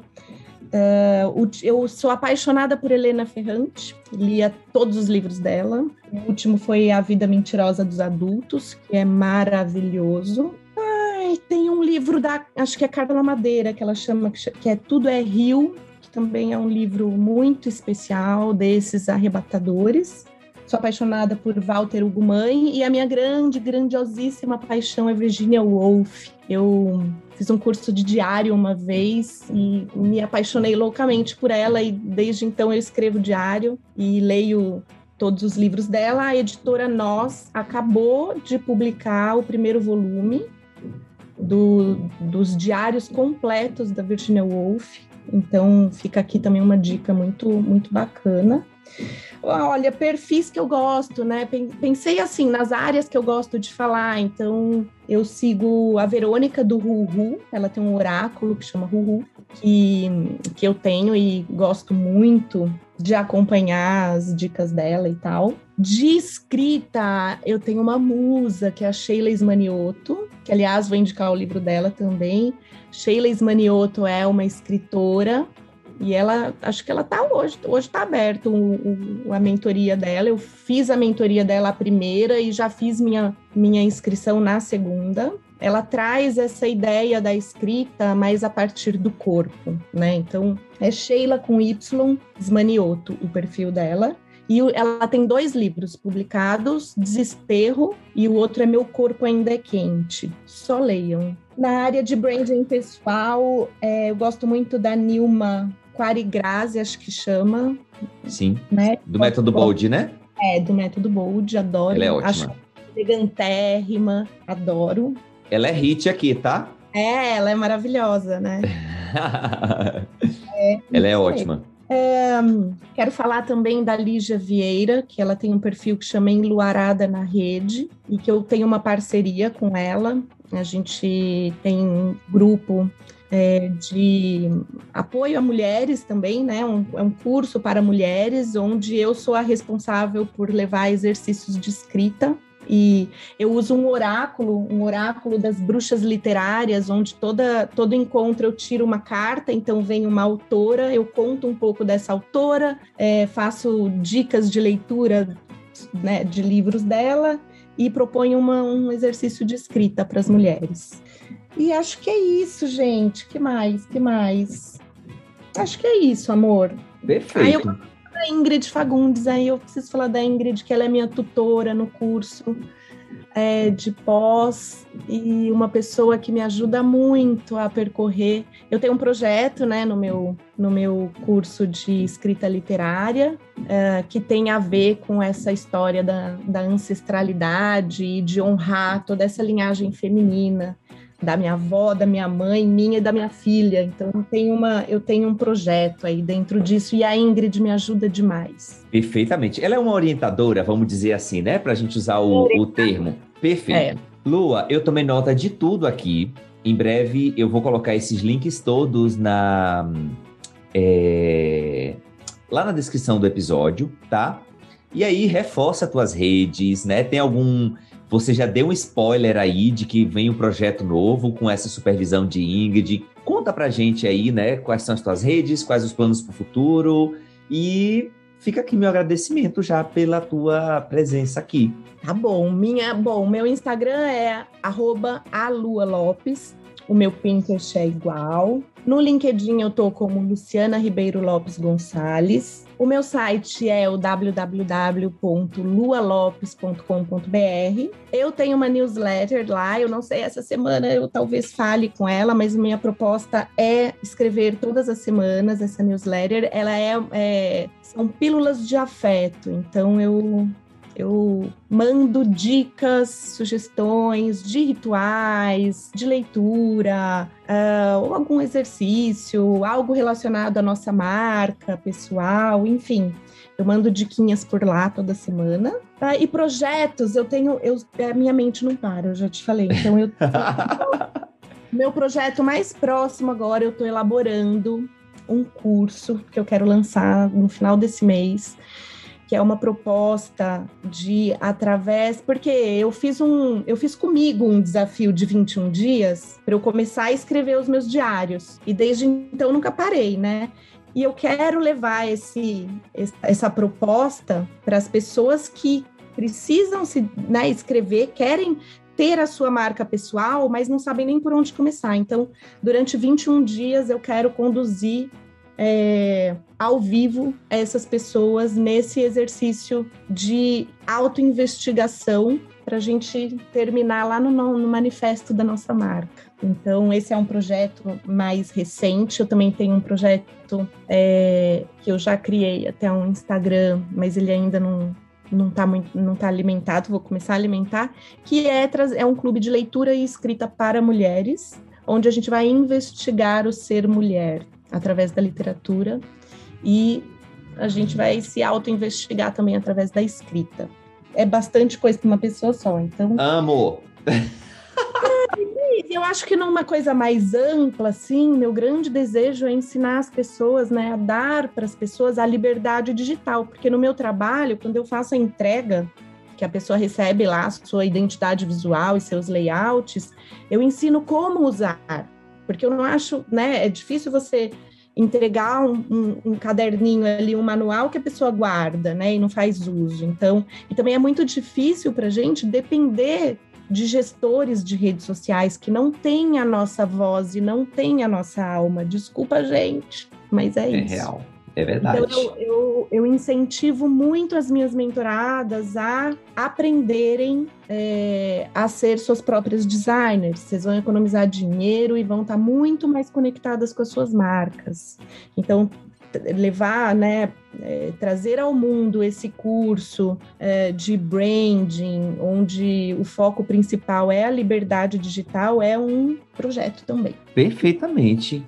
Uh, eu sou apaixonada por Helena Ferrante, lia todos os livros dela. O último foi A Vida Mentirosa dos Adultos, que é maravilhoso. Ai, tem um livro da, acho que é Carla Madeira, que ela chama, que é Tudo é Rio, que também é um livro muito especial desses arrebatadores. Sou apaixonada por Walter Ugumãe e a minha grande, grandiosíssima paixão é Virginia Woolf. Eu fiz um curso de diário uma vez e me apaixonei loucamente por ela e desde então eu escrevo diário e leio todos os livros dela. A editora Nós acabou de publicar o primeiro volume do, dos diários completos da Virginia Woolf. Então fica aqui também uma dica muito muito bacana. Olha, perfis que eu gosto, né? Pensei assim nas áreas que eu gosto de falar. Então, eu sigo a Verônica do Ruhu, ela tem um oráculo que chama Ruhu, que, que eu tenho e gosto muito de acompanhar as dicas dela e tal. De escrita, eu tenho uma musa, que é a Sheila Ismanioto, que aliás vou indicar o livro dela também. Sheila Ismanioto é uma escritora e ela, acho que ela tá hoje, hoje tá aberto o, o, a mentoria dela. Eu fiz a mentoria dela a primeira e já fiz minha, minha inscrição na segunda. Ela traz essa ideia da escrita mais a partir do corpo, né? Então, é Sheila com Y, Smanioto, o perfil dela. E ela tem dois livros publicados, Desesterro e o outro é Meu Corpo Ainda é Quente. Só leiam. Na área de branding pessoal, é, eu gosto muito da Nilma Quarigrazi, acho que chama. Sim. Né? Do método Bold, né? É, do método Bold, adoro. Ela é ótima. Acho elegantérrima, adoro. Ela é hit aqui, tá? É, ela é maravilhosa, né? *laughs* é, ela é ótima. É, quero falar também da Lígia Vieira, que ela tem um perfil que chama Enluarada na Rede, e que eu tenho uma parceria com ela. A gente tem um grupo é, de apoio a mulheres também, né? Um, é um curso para mulheres, onde eu sou a responsável por levar exercícios de escrita E eu uso um oráculo, um oráculo das bruxas literárias, onde toda todo encontro eu tiro uma carta, então vem uma autora, eu conto um pouco dessa autora, é, faço dicas de leitura né, de livros dela e proponho uma, um exercício de escrita para as mulheres. E acho que é isso, gente. Que mais? Que mais? Acho que é isso, amor. Perfeito. Aí eu a Ingrid Fagundes, aí eu preciso falar da Ingrid, que ela é minha tutora no curso é, de pós e uma pessoa que me ajuda muito a percorrer. Eu tenho um projeto, né, no meu, no meu curso de escrita literária, é, que tem a ver com essa história da, da ancestralidade e de honrar toda essa linhagem feminina da minha avó, da minha mãe, minha e da minha filha. Então eu tenho, uma, eu tenho um projeto aí dentro disso e a Ingrid me ajuda demais. Perfeitamente. Ela é uma orientadora, vamos dizer assim, né? Para a gente usar o, o termo. Perfeito. É. Lua, eu tomei nota de tudo aqui. Em breve eu vou colocar esses links todos na. É, lá na descrição do episódio, tá? E aí reforça tuas redes, né? Tem algum você já deu um spoiler aí de que vem um projeto novo com essa supervisão de Ingrid. Conta pra gente aí, né, quais são as tuas redes, quais os planos para o futuro e fica aqui meu agradecimento já pela tua presença aqui. Tá bom, minha, bom, meu Instagram é @alualopes, o meu Pinterest é igual. No LinkedIn eu tô como Luciana Ribeiro Lopes Gonçalves. O meu site é o www.lualopes.com.br. Eu tenho uma newsletter lá, eu não sei, essa semana eu talvez fale com ela, mas minha proposta é escrever todas as semanas essa newsletter. Ela é, é são pílulas de afeto, então eu eu mando dicas, sugestões de rituais, de leitura, uh, ou algum exercício, algo relacionado à nossa marca pessoal, enfim. Eu mando diquinhas por lá toda semana. Uh, e projetos, eu tenho. Eu, a minha mente não para, eu já te falei. Então, eu. *laughs* meu projeto mais próximo agora, eu estou elaborando um curso que eu quero lançar no final desse mês que é uma proposta de através, porque eu fiz um, eu fiz comigo um desafio de 21 dias para eu começar a escrever os meus diários. E desde então nunca parei, né? E eu quero levar esse, essa proposta para as pessoas que precisam se né, escrever, querem ter a sua marca pessoal, mas não sabem nem por onde começar. Então, durante 21 dias, eu quero conduzir é, ao vivo essas pessoas nesse exercício de autoinvestigação para a gente terminar lá no, no, manifesto da nossa marca. Então, esse é um projeto mais recente. Eu também tenho um projeto é, que eu já criei até um Instagram, mas ele ainda não não está não tá alimentado. Vou começar a alimentar, que é é um clube de leitura e escrita para mulheres, onde a gente vai investigar o ser mulher através da literatura e a gente vai se auto-investigar também através da escrita. É bastante coisa para uma pessoa só, então. Amo! eu acho que numa coisa mais ampla, assim, meu grande desejo é ensinar as pessoas, né, a dar para as pessoas a liberdade digital, porque no meu trabalho, quando eu faço a entrega, que a pessoa recebe lá a sua identidade visual e seus layouts, eu ensino como usar, porque eu não acho, né? É difícil você entregar um, um, um, caderninho ali, um manual que a pessoa guarda, né, e não faz uso. Então, e também é muito difícil para a gente depender de gestores de redes sociais que não têm a nossa voz e não têm a nossa alma. Desculpa, gente, mas é, é isso. É real. É verdade. Então, eu, eu, eu, incentivo muito as minhas mentoradas a aprenderem é, a ser suas próprias designers. Vocês vão economizar dinheiro e vão estar muito mais conectadas com as suas marcas. Então, levar, né, é, trazer ao mundo esse curso é, de branding, onde o foco principal é a liberdade digital, é um projeto também. Perfeitamente.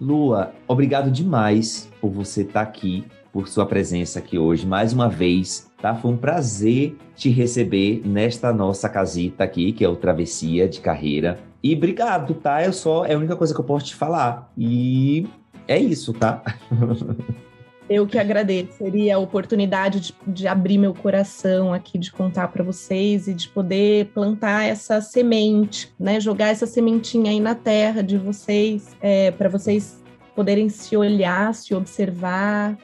Lua, obrigado demais por você estar tá aqui, por sua presença aqui hoje, mais uma vez, tá? Foi um prazer te receber nesta nossa casita aqui, que é o Travessia de Carreira. E obrigado, tá? Eu só é a única coisa que eu posso te falar. E é isso, tá? *laughs* Eu que agradeço. Seria a oportunidade de, de abrir meu coração aqui, de contar para vocês e de poder plantar essa semente, né? Jogar essa sementinha aí na terra de vocês, é, para vocês poderem se olhar, se observar,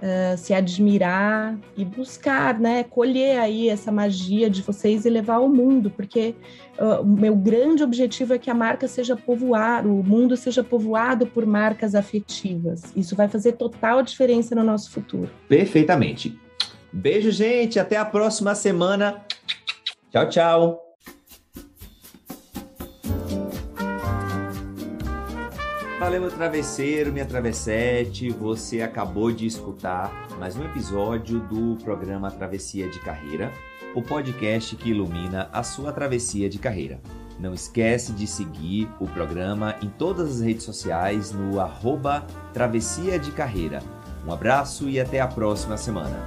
uh, se admirar e buscar, né, colher aí essa magia de vocês e levar ao mundo, porque uh, o meu grande objetivo é que a marca seja povoada, o mundo seja povoado por marcas afetivas. Isso vai fazer total diferença no nosso futuro. Perfeitamente. Beijo, gente. Até a próxima semana. Tchau, tchau. Valeu, meu travesseiro, minha travessete. Você acabou de escutar mais um episódio do programa Travessia de Carreira, o podcast que ilumina a sua travessia de carreira. Não esquece de seguir o programa em todas as redes sociais no arroba Travessia de Carreira. Um abraço e até a próxima semana.